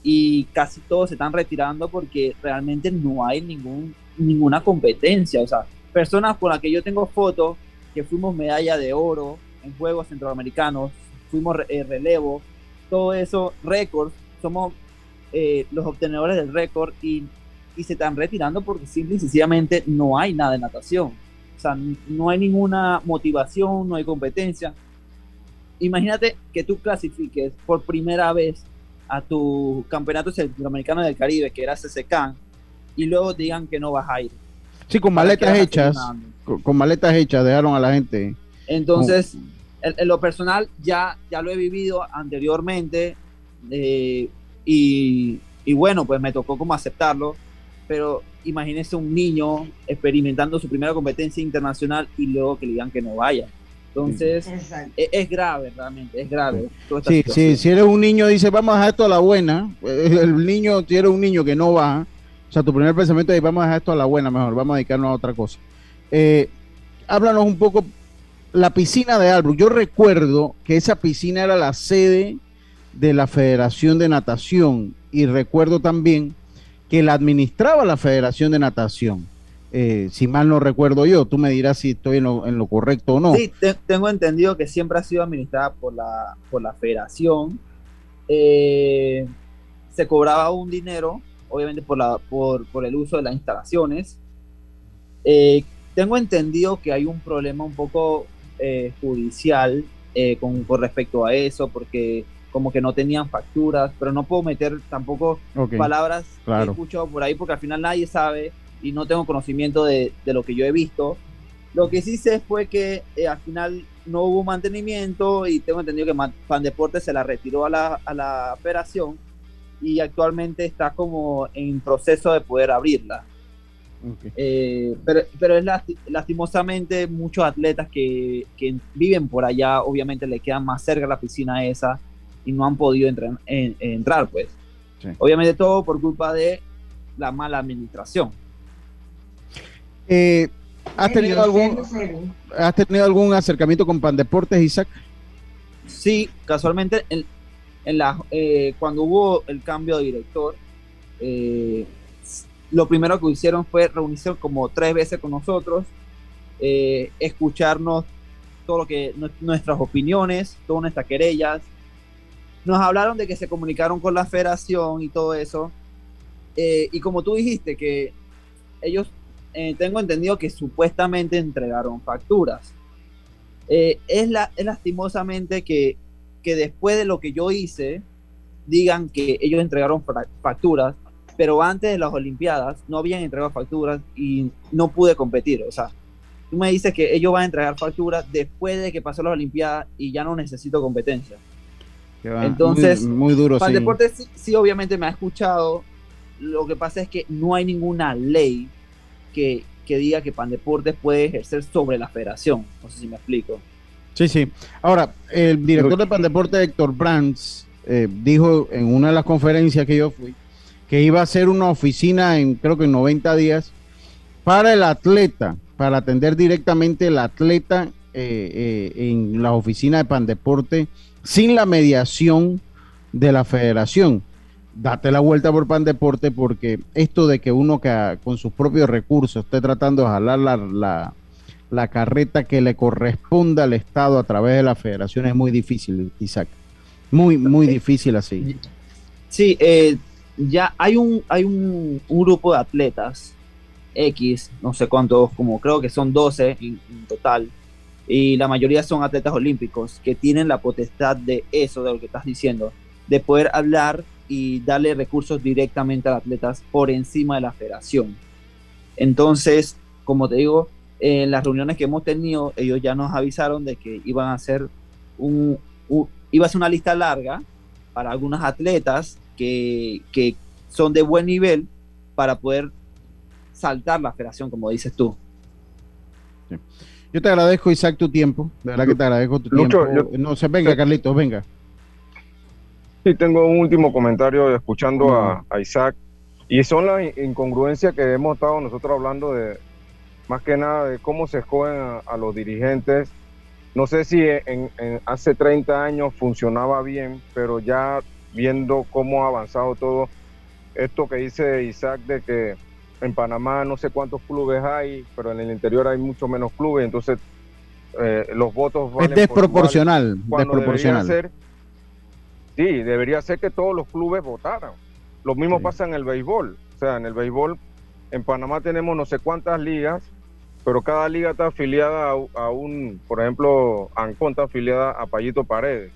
y casi todos se están retirando porque realmente no hay ningún, ninguna competencia. O sea, personas con las que yo tengo fotos, que fuimos medalla de oro en Juegos Centroamericanos, fuimos eh, relevo, todo eso, récords, somos eh, los obtenedores del récord y, y, se están retirando porque simple y sencillamente no hay nada de natación. O sea, no hay ninguna motivación, no hay competencia. Imagínate que tú clasifiques por primera vez a tu campeonato centroamericano del Caribe, que era CCCAN, y luego digan que no vas a ir. Sí, con maletas hechas, con, maletas hechas dejaron a la gente. Entonces, en, lo personal ya, ya lo he vivido anteriormente. Eh, y, bueno, pues me tocó como aceptarlo, pero imagínese un niño experimentando su primera competencia internacional y luego que le digan que no vaya. Entonces, e, es, grave realmente, es grave. Sí, sí, si eres un niño, dice, vamos a dejar esto a la buena, el niño, si eres un niño que no va, o sea, tu primer pensamiento es, vamos a dejar esto a la buena, mejor, vamos a dedicarnos a otra cosa. Eh, háblanos un poco, la piscina de Albrook, yo recuerdo que esa piscina era la sede de la Federación de Natación y recuerdo también que la administraba la Federación de Natación. Eh, si mal no recuerdo yo, tú me dirás si estoy en lo, correcto o no. Sí, tengo entendido que siempre ha sido administrada por la, por la federación. Eh, se cobraba un dinero, obviamente por, la, por, por el uso de las instalaciones. Eh, tengo entendido que hay un problema un poco judicial con respecto a eso, porque como que no tenían facturas, pero no puedo meter tampoco palabras que he escuchado por ahí porque al final nadie sabe y no tengo conocimiento de, lo que yo he visto. Lo que sí sé fue que eh, al final no hubo mantenimiento y tengo entendido que Pan Deportes se la retiró a la, a la operación y actualmente está como en proceso de poder abrirla. Eh, pero, pero es lastimosamente muchos atletas que, que, viven por allá, obviamente le quedan más cerca la piscina esa y no han podido entrar, entrar pues. Obviamente todo por culpa de la mala administración. Eh, ¿has, tenido algún, ¿Has tenido algún acercamiento con Pandeportes, Isaac? Sí, casualmente en, en la, eh, cuando hubo el cambio de director, eh, lo primero que hicieron fue reunirse como tres veces con nosotros, escucharnos todo lo que nuestras opiniones, todas nuestras querellas, nos hablaron de que se comunicaron con la federación y todo eso. Eh, y como tú dijiste, que ellos, eh, tengo entendido que supuestamente entregaron facturas. Eh, es, la, es lastimosamente que, que después de lo que yo hice, digan que ellos entregaron facturas, pero antes de las Olimpiadas no habían entregado facturas y no pude competir. O sea, tú me dices que ellos van a entregar facturas después de que pasó las Olimpiadas y ya no necesito competencia. Entonces, muy, duro. Pan Deportes sí, obviamente me ha escuchado. Lo que pasa es que no hay ninguna ley que, que diga que Pan Deportes puede ejercer sobre la federación. No sé si me explico. Sí, sí. Ahora, el director de Pan Deportes, Héctor Brands, eh, dijo en una de las conferencias que yo fui que iba a ser una oficina en, creo que en 90 días, para el atleta, para atender directamente el atleta eh, eh, en la oficina de Pan Deporte sin la mediación de la federación. Date la vuelta por Pan Deporte porque esto de que uno que con sus propios recursos esté tratando de jalar la, la, carreta que le corresponda al Estado a través de la federación es muy difícil, Isaac. Muy, muy difícil así. Sí, eh, ya hay un, hay un, grupo de atletas X, no sé cuántos, como creo que son 12 en total, y la mayoría son atletas olímpicos que tienen la potestad de eso, de lo que estás diciendo, de poder hablar y darle recursos directamente a los atletas por encima de la federación. Entonces, como te digo, en las reuniones que hemos tenido, ellos ya nos avisaron de que iban a hacer un, iba a ser una lista larga para algunos atletas que, que son de buen nivel para poder saltar la federación, como dices tú. Sí. Yo te agradezco, Isaac, tu tiempo. De verdad que te agradezco tu tiempo. no se venga, Carlitos, venga. Sí, tengo un último comentario escuchando a, Isaac. Y son las incongruencias que hemos estado nosotros hablando de, más que nada, de cómo se escogen a, los dirigentes. No sé si en, hace 30 años funcionaba bien, pero ya viendo cómo ha avanzado todo, esto que dice Isaac de que en Panamá no sé cuántos clubes hay, pero en el interior hay mucho menos clubes, entonces eh, los votos es desproporcional, desproporcional. Debería ser, sí, debería ser que todos los clubes votaran. Lo mismo pasa en el béisbol, o sea, en el béisbol en Panamá tenemos no sé cuántas ligas, pero cada liga está afiliada a, un, por ejemplo, Ancon está afiliada a Payito Paredes.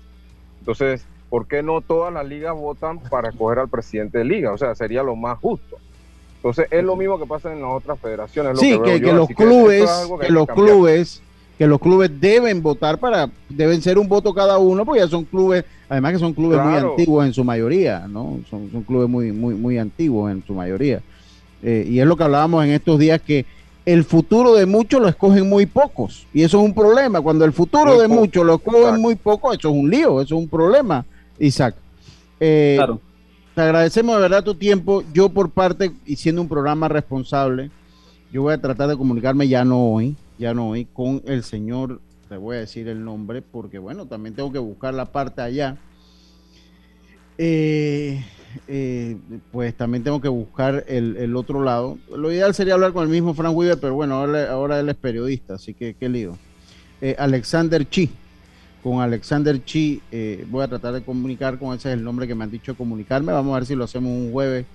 Entonces, ¿por qué no todas las ligas votan para escoger al presidente de liga? O sea, sería lo más justo. Entonces es lo mismo que pasa en las otras federaciones. sí, que, los clubes, que, los clubes, que los clubes deben votar para, deben ser un voto cada uno, porque ya son clubes, además que son clubes muy antiguos en su mayoría, ¿no? Son, son clubes muy, muy, muy antiguos en su mayoría. Eh, y es lo que hablábamos en estos días que el futuro de muchos lo escogen muy pocos. Y eso es un problema. Cuando el futuro de muchos lo escogen muy pocos, eso es un lío, eso es un problema, Isaac. Eh, claro. Te agradecemos de verdad tu tiempo. Yo por parte, y siendo un programa responsable, yo voy a tratar de comunicarme ya no hoy, ya no hoy, con el señor, te voy a decir el nombre, porque bueno, también tengo que buscar la parte allá. Eh, eh, pues también tengo que buscar el, otro lado. Lo ideal sería hablar con el mismo Frank Weaver, pero bueno, ahora, él es periodista, así que qué lío. Eh, Alexander Chi. Con Alexander Chi voy a tratar de comunicar con ese es el nombre que me han dicho comunicarme. Vamos a ver si lo hacemos un jueves,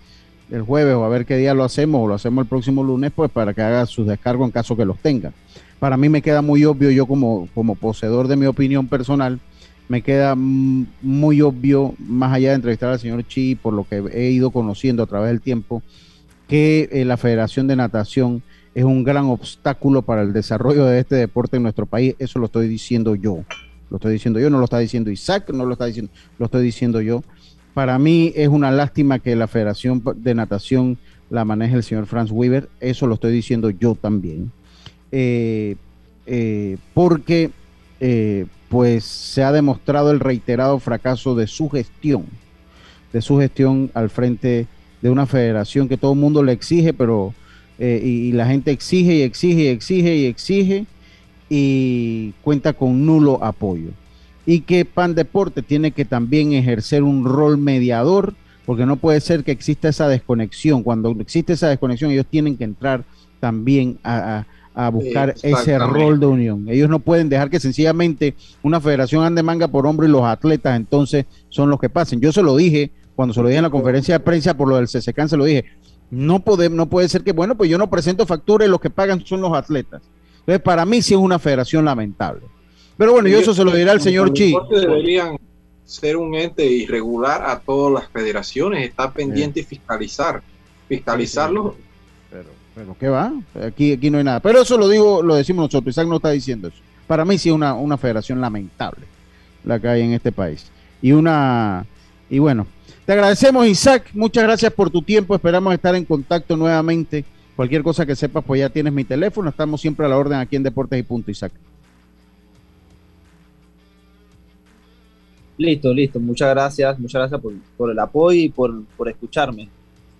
el jueves, o a ver qué día lo hacemos, o lo hacemos el próximo lunes, pues para que haga sus descargos en caso que los tenga. Para mí me queda muy obvio, yo como, como poseedor de mi opinión personal, me queda muy obvio, más allá de entrevistar al señor Chi, por lo que he ido conociendo a través del tiempo, que eh, la Federación de Natación es un gran obstáculo para el desarrollo de este deporte en nuestro país. Eso lo estoy diciendo yo. Lo estoy diciendo yo, no lo está diciendo Isaac, no lo está diciendo, lo estoy diciendo yo. Para mí es una lástima que la Federación de Natación la maneje el señor Franz Weaver. Eso lo estoy diciendo yo también. Eh, eh, porque pues se ha demostrado el reiterado fracaso de su gestión, de su gestión al frente de una federación que todo el mundo le exige, pero eh, y, la gente exige y exige y exige y exige y cuenta con nulo apoyo. Y que Pan Deporte tiene que también ejercer un rol mediador, porque no puede ser que exista esa desconexión. Cuando existe esa desconexión, ellos tienen que entrar también a a buscar ese rol de unión. Ellos no pueden dejar que sencillamente una federación ande manga por hombro y los atletas entonces son los que pasen. Yo se lo dije cuando se lo dije en la conferencia de prensa por lo del CCCAN, se lo dije. No, puede, no puede ser que, bueno, pues yo no presento factura y los que pagan son los atletas. Entonces, para mí sí es una federación lamentable. Pero bueno, yo eso se lo diré al señor Chi. Deberían ser un ente irregular a todas las federaciones, estar pendiente y fiscalizar. Fiscalizarlo pero ¿qué va? Aquí, aquí no hay nada. Pero eso lo digo, lo decimos nosotros. Isaac no está diciendo eso. Para mí sí es una, una federación lamentable la que hay en este país. Y una, y bueno, te agradecemos Isaac, muchas gracias por tu tiempo, esperamos estar en contacto nuevamente. Cualquier cosa que sepas, pues ya tienes mi teléfono, estamos siempre a la orden aquí en Deportes y Punto, Isaac. Listo, listo, muchas gracias, muchas gracias por, por el apoyo y por, por escucharme.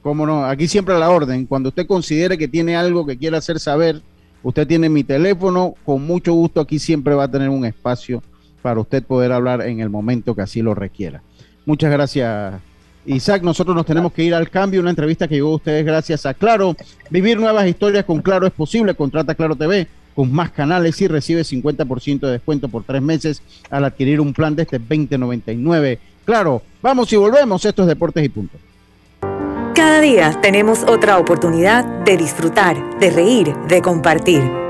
Cómo no, aquí siempre a la orden. Cuando usted considere que tiene algo que quiera hacer saber, usted tiene mi teléfono. Con mucho gusto aquí siempre va a tener un espacio para usted poder hablar en el momento que así lo requiera. Muchas gracias, Isaac. Nosotros nos tenemos que ir al cambio. Una entrevista que llegó a ustedes gracias a Claro. Vivir nuevas historias con Claro es posible. Contrata Claro TV con más canales y recibe 50% de descuento por tres meses al adquirir un plan de este 2099. Claro, vamos y volvemos. Esto es Deportes y Punto. Cada día tenemos otra oportunidad de disfrutar, de reír, de compartir.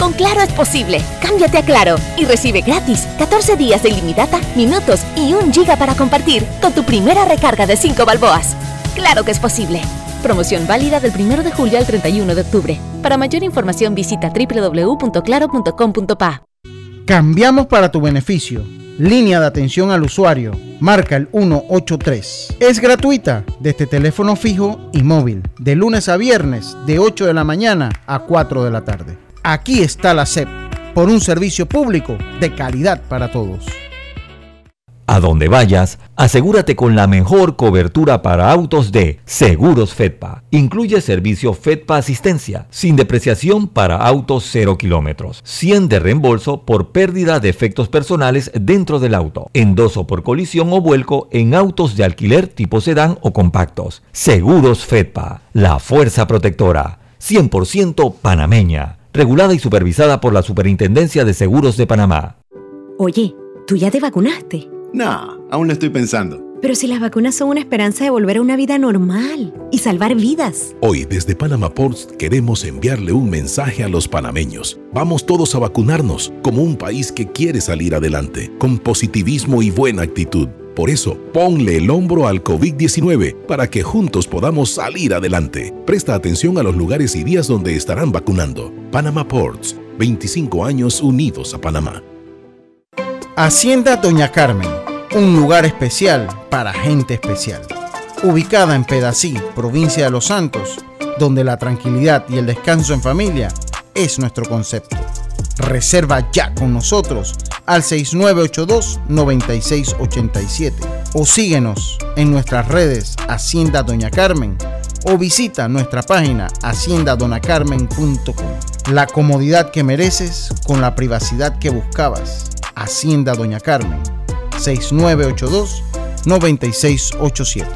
Con Claro es posible. Cámbiate a Claro y recibe gratis 14 días de ilimitada, minutos y un giga para compartir con tu primera recarga de 5 balboas. Claro que es posible. Promoción válida del 1 de julio al 31 de octubre. Para mayor información visita www.claro.com.pa. Cambiamos para tu beneficio línea de atención al usuario, marca el 183. Es gratuita desde teléfono fijo y móvil, de lunes a viernes, de 8 de la mañana a 4 de la tarde. Aquí está la SEP, por un servicio público de calidad para todos. A donde vayas, asegúrate con la mejor cobertura para autos de Seguros Fedpa. Incluye servicio Fedpa Asistencia, sin depreciación para autos 0 kilómetros, 100 de reembolso por pérdida de efectos personales dentro del auto, endoso por colisión o vuelco en autos de alquiler tipo sedán o compactos. Seguros Fedpa, la fuerza protectora, 100% panameña regulada y supervisada por la Superintendencia de Seguros de Panamá. Oye, ¿tú ya te vacunaste? No, aún lo estoy pensando. Pero si las vacunas son una esperanza de volver a una vida normal y salvar vidas. Hoy desde Panama Ports queremos enviarle un mensaje a los panameños. Vamos todos a vacunarnos como un país que quiere salir adelante, con positivismo y buena actitud. Por eso, ponle el hombro al COVID-19 para que juntos podamos salir adelante. Presta atención a los lugares y días donde estarán vacunando. Panama Ports, 25 años unidos a Panamá. Hacienda Doña Carmen, un lugar especial para gente especial. Ubicada en Pedací, provincia de Los Santos, donde la tranquilidad y el descanso en familia es nuestro concepto. Reserva ya con nosotros al 6982-9687 o síguenos en nuestras redes Hacienda Doña Carmen o visita nuestra página haciendadonacarmen.com. La comodidad que mereces con la privacidad que buscabas. Hacienda Doña Carmen 6982-9687.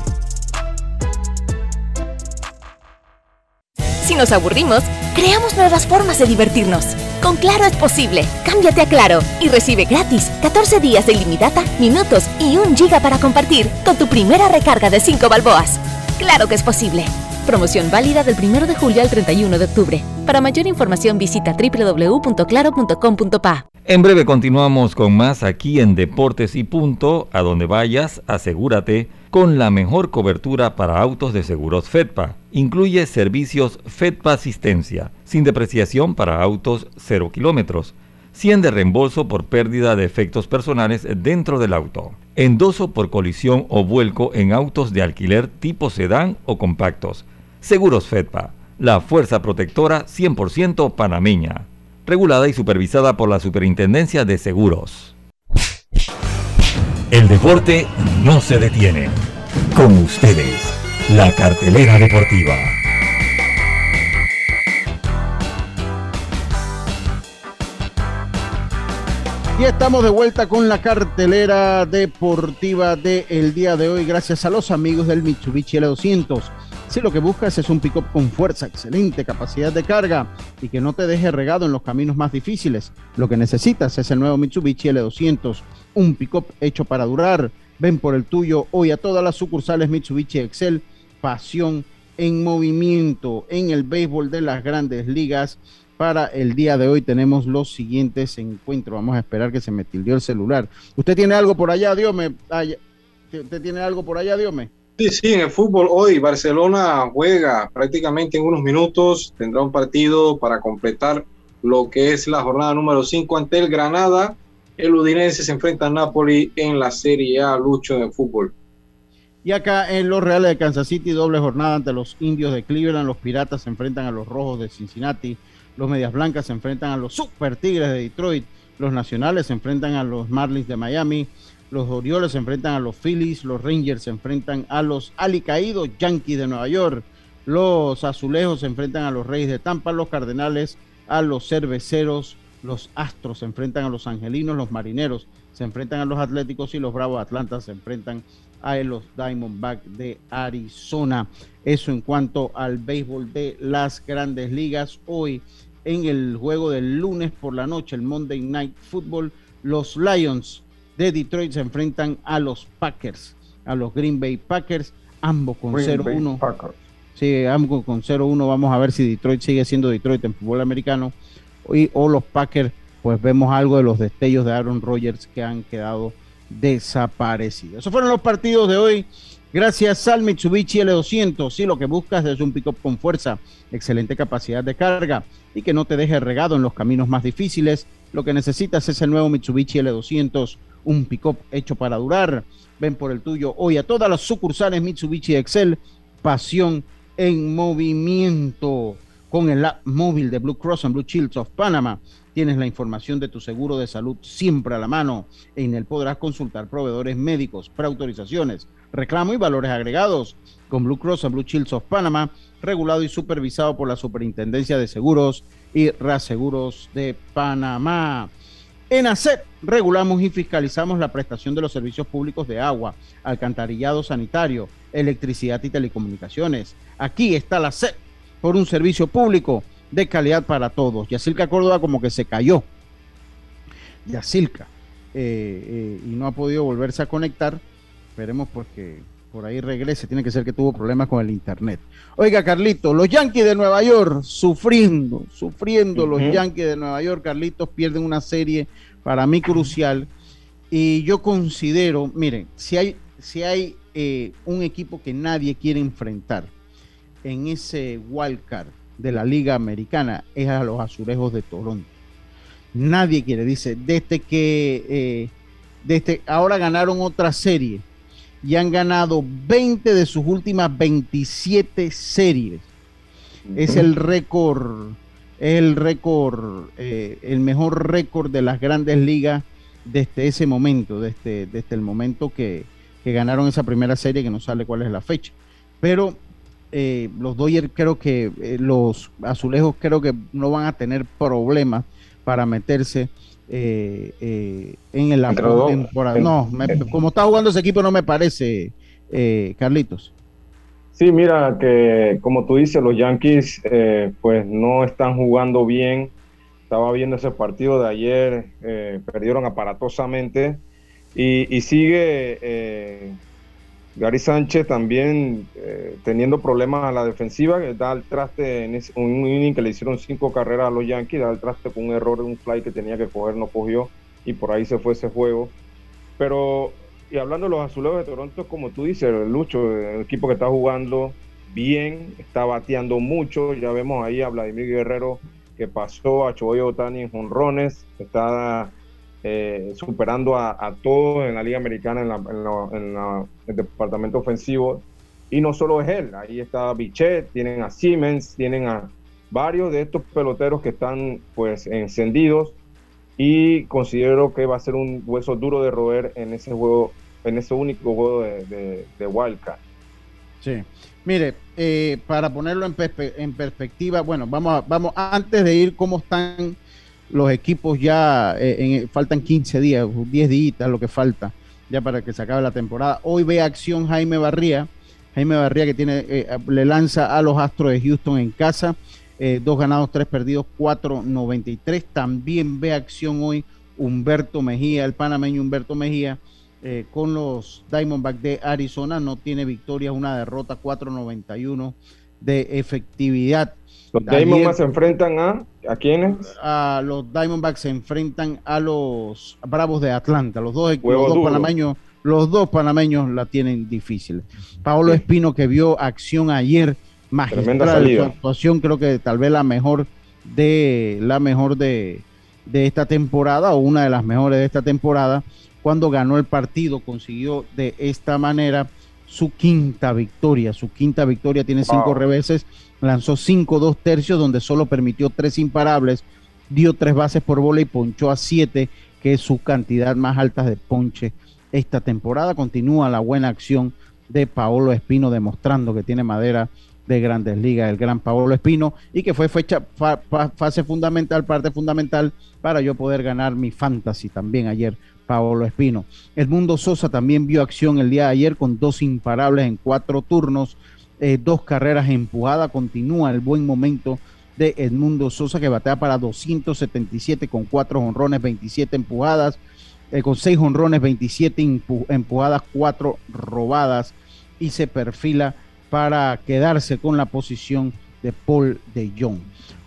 Si nos aburrimos, creamos nuevas formas de divertirnos. Con Claro es posible. Cámbiate a Claro y recibe gratis 14 días de ilimitada, minutos y un giga para compartir con tu primera recarga de 5 balboas. Claro que es posible. Promoción válida del 1 de julio al 31 de octubre. Para mayor información visita www.claro.com.pa. En breve continuamos con más aquí en Deportes y Punto. A donde vayas, asegúrate con la mejor cobertura para autos de seguros FEDPA. Incluye servicios FEDPA Asistencia, sin depreciación para autos 0 kilómetros. 100 de reembolso por pérdida de efectos personales dentro del auto. Endoso por colisión o vuelco en autos de alquiler tipo sedán o compactos. Seguros FEDPA, la fuerza protectora 100% panameña. Regulada y supervisada por la Superintendencia de Seguros. El deporte no se detiene. Con ustedes, la cartelera deportiva. Y estamos de vuelta con la cartelera deportiva del día de hoy, gracias a los amigos del Mitsubishi L200. Si lo que buscas es un pick-up con fuerza, excelente capacidad de carga y que no te deje regado en los caminos más difíciles, lo que necesitas es el nuevo Mitsubishi L200, un pick-up hecho para durar. Ven por el tuyo hoy a todas las sucursales Mitsubishi Excel, pasión en movimiento en el béisbol de las grandes ligas. Para el día de hoy tenemos los siguientes encuentros. Vamos a esperar que se me tildió el celular. ¿Usted tiene algo por allá, Diome? ¿Usted tiene algo por allá, Diome? Sí, sí, en el fútbol hoy Barcelona juega prácticamente en unos minutos, tendrá un partido para completar lo que es la jornada número 5 ante el Granada. El Udinese se enfrenta a Napoli en la Serie A, Lucho, el fútbol. Y acá en los Reales de Kansas City, doble jornada ante los Indios de Cleveland. Los Piratas se enfrentan a los Rojos de Cincinnati. Los Medias Blancas se enfrentan a los Super Tigres de Detroit. Los Nacionales se enfrentan a los Marlins de Miami. Los Orioles se enfrentan a los Phillies, los Rangers se enfrentan a los alicaídos Yankees de Nueva York, los Azulejos se enfrentan a los Reyes de Tampa, los Cardenales a los Cerveceros, los Astros se enfrentan a los Angelinos, los Marineros se enfrentan a los Atléticos y los Bravos Atlanta se enfrentan a los Diamondbacks de Arizona. Eso en cuanto al béisbol de las grandes ligas. Hoy en el juego del lunes por la noche, el Monday Night Football, los Lions de Detroit se enfrentan a los Packers, a los Green Bay Packers, ambos con 0-1. Sí, ambos con 0-1. Vamos a ver si Detroit sigue siendo Detroit en fútbol americano y, o los Packers, pues vemos algo de los destellos de Aaron Rodgers que han quedado desaparecidos. Esos fueron los partidos de hoy. Gracias al Mitsubishi L200. Si lo que buscas es un pick-up con fuerza, excelente capacidad de carga y que no te deje regado en los caminos más difíciles, lo que necesitas es el nuevo Mitsubishi L200 un pick-up hecho para durar. Ven por el tuyo hoy a todas las sucursales Mitsubishi Excel, pasión en movimiento. Con el app móvil de Blue Cross and Blue Shields of Panama tienes la información de tu seguro de salud siempre a la mano. En él podrás consultar proveedores médicos, preautorizaciones, reclamo y valores agregados. Con Blue Cross and Blue Shields of Panama, regulado y supervisado por la Superintendencia de Seguros y Reaseguros de Panamá. En ACEP regulamos y fiscalizamos la prestación de los servicios públicos de agua, alcantarillado sanitario, electricidad y telecomunicaciones. Aquí está la CEP por un servicio público de calidad para todos. Yacilca Córdoba como que se cayó. Yacilca. Eh, eh, y no ha podido volverse a conectar. Esperemos pues que por ahí regrese. Tiene que ser que tuvo problemas con el internet. Oiga, Carlitos, los Yankees de Nueva York sufriendo, sufriendo los Yankees de Nueva York. Carlitos pierden una serie para mí crucial. Y yo considero, miren, si hay, si hay eh, un equipo que nadie quiere enfrentar en ese wild card de la Liga Americana, es a los Azulejos de Toronto. Nadie quiere, dice, desde que eh, desde ahora ganaron otra serie y han ganado 20 de sus últimas 27 series. Es el récord, el récord, eh, el mejor récord de las grandes ligas desde ese momento, desde, desde el momento que, ganaron esa primera serie, que no sale cuál es la fecha. Pero eh, los Dodgers creo que, eh, los azulejos creo que no van a tener problemas para meterse eh, en el temporada. No, como está jugando ese equipo no me parece, Carlitos. Sí, mira que como tú dices, los Yankees pues no están jugando bien. Estaba viendo ese partido de ayer, perdieron aparatosamente y, y sigue Gary Sánchez también eh, teniendo problemas a la defensiva, da el traste en un inning que le hicieron cinco carreras a los Yankees, da el traste con un error de un fly que tenía que coger, no cogió y por ahí se fue ese juego. Pero, y hablando de los azulejos de Toronto, como tú dices, Lucho, el equipo que está jugando bien, está bateando mucho, ya vemos ahí a Vladimir Guerrero que pasó a Choboy Otani en jonrones, está eh, superando a, todos en la Liga Americana en, el departamento ofensivo. Y no solo es él, ahí está Bichet, tienen a Siemens, tienen a varios de estos peloteros que están pues encendidos y considero que va a ser un hueso duro de roer en ese juego, en ese único juego de, de, Wildcard. Sí. Mire, eh, para ponerlo en, en, perspectiva, bueno, vamos, vamos antes de ir cómo están los equipos ya eh, faltan 15 días, 10 días, lo que falta ya para que se acabe la temporada. Hoy ve acción Jaime Barría, Jaime Barría que tiene eh, le lanza a los Astros de Houston en casa, eh, dos ganados, tres perdidos, 4.93. También ve acción hoy Humberto Mejía, el panameño Humberto Mejía. con los Diamondbacks de Arizona, no tiene victorias, una derrota, 4.91 de efectividad. Los Diamondbacks se enfrentan a ¿a quiénes? A los Diamondbacks se enfrentan a los Bravos de Atlanta. Los dos, los dos panameños, los dos panameños la tienen difícil. Paolo Espino que vio acción ayer magistral su actuación, creo que tal vez la mejor de la mejor de, de esta temporada o una de las mejores de esta temporada cuando ganó el partido consiguió de esta manera su quinta victoria. Su quinta victoria tiene cinco reveses, lanzó cinco dos tercios, donde solo permitió tres imparables, dio tres bases por bola y ponchó a siete, que es su cantidad más alta de ponche esta temporada. Continúa la buena acción de Paolo Espino, demostrando que tiene madera de grandes ligas, el gran Paolo Espino, y que fue fecha, fase fundamental, parte fundamental para yo poder ganar mi fantasy también ayer Paolo Espino. Edmundo Sosa también vio acción el día de ayer con dos imparables en cuatro turnos, eh, dos carreras empujadas. Continúa el buen momento de Edmundo Sosa que batea para 277 con cuatro honrones, 27 empujadas, eh, con seis honrones, 27 empujadas, cuatro robadas y se perfila para quedarse con la posición de Paul de Jong.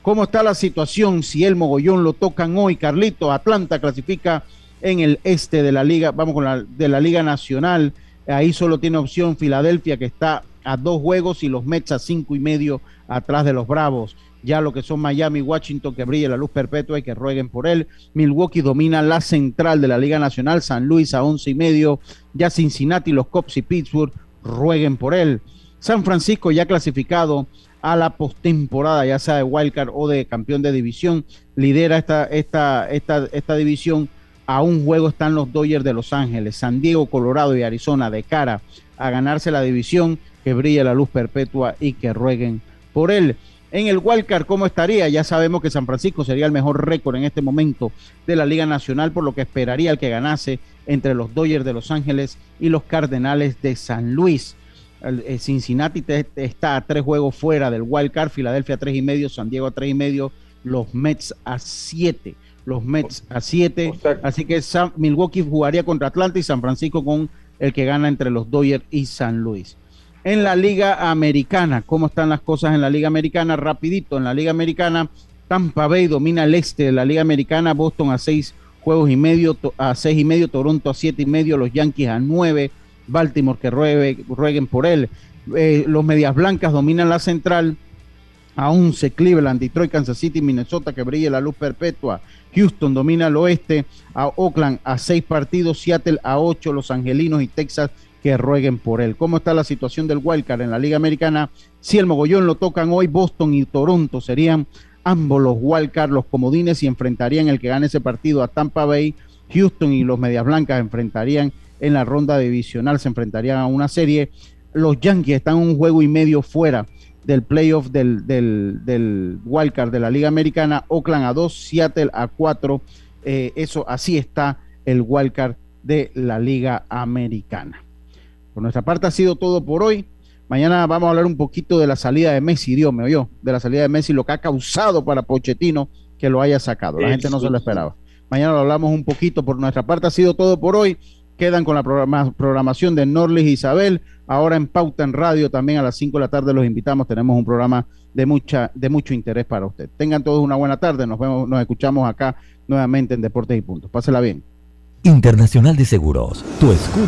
¿Cómo está la situación? Si el mogollón lo tocan hoy, Carlito, Atlanta clasifica en el este de la liga, vamos con la de la liga nacional. Ahí solo tiene opción Filadelfia que está a dos juegos y los Mets a cinco y medio atrás de los Bravos. Ya lo que son Miami, Washington, que brilla la luz perpetua y que rueguen por él. Milwaukee domina la central de la Liga Nacional, San Luis a once y medio. Ya Cincinnati, los Cops y Pittsburgh rueguen por él. San Francisco ya clasificado a la postemporada, ya sea de wildcard o de campeón de división, lidera esta, esta, esta, esta división a un juego están los Dodgers de Los Ángeles, San Diego, Colorado y Arizona de cara a ganarse la división, que brille la luz perpetua y que rueguen por él. En el wildcard, ¿cómo estaría? Ya sabemos que San Francisco sería el mejor récord en este momento de la Liga Nacional, por lo que esperaría el que ganase entre los Dodgers de Los Ángeles y los Cardenales de San Luis. eh, Cincinnati está a tres juegos fuera del wild card, Filadelfia a tres y medio, San Diego a tres y medio, los Mets a siete, los Mets a siete, así que Milwaukee jugaría contra Atlanta y San Francisco con el que gana entre los Dodgers y San Luis. En la Liga Americana, ¿cómo están las cosas en la Liga Americana? Rapidito, en la Liga Americana, Tampa Bay domina el este de la Liga Americana, Boston a seis juegos y medio, a seis y medio, Toronto a siete y medio, los Yankees a nueve, Baltimore que rueguen por él. Eh, los Medias Blancas dominan la central a 11, Cleveland, Detroit, Kansas City, Minnesota que brille la luz perpetua. Houston domina el oeste, a Oakland a seis partidos, Seattle a ocho, Los Angelinos y Texas que rueguen por él. ¿Cómo está la situación del wildcard en la Liga Americana? Si el mogollón lo tocan hoy, Boston y Toronto serían ambos los wildcard, los comodines y enfrentarían el que gane ese partido a Tampa Bay. Houston y los Medias Blancas enfrentarían en la ronda divisional, se enfrentarían a una serie. Los Yankees están un juego y medio fuera del playoff del, del, wildcard de la Liga Americana. Oakland a 2, Seattle a 4. Eh, eso, así está el wildcard de la Liga Americana. Por nuestra parte ha sido todo por hoy. Mañana vamos a hablar un poquito de la salida de Messi, Dios me oyó, de la salida de Messi, lo que ha causado para Pochettino que lo haya sacado. La gente no se lo esperaba. Mañana lo hablamos un poquito. Por nuestra parte ha sido todo por hoy quedan con la programación de Norlis Isabel. Ahora en Pauta en Radio también a las 5 de la tarde los invitamos. Tenemos un programa de mucha de mucho interés para usted. Tengan todos una buena tarde. Nos vemos, nos escuchamos acá nuevamente en Deportes y Puntos. Pásela bien. Internacional de Seguros, tu escudo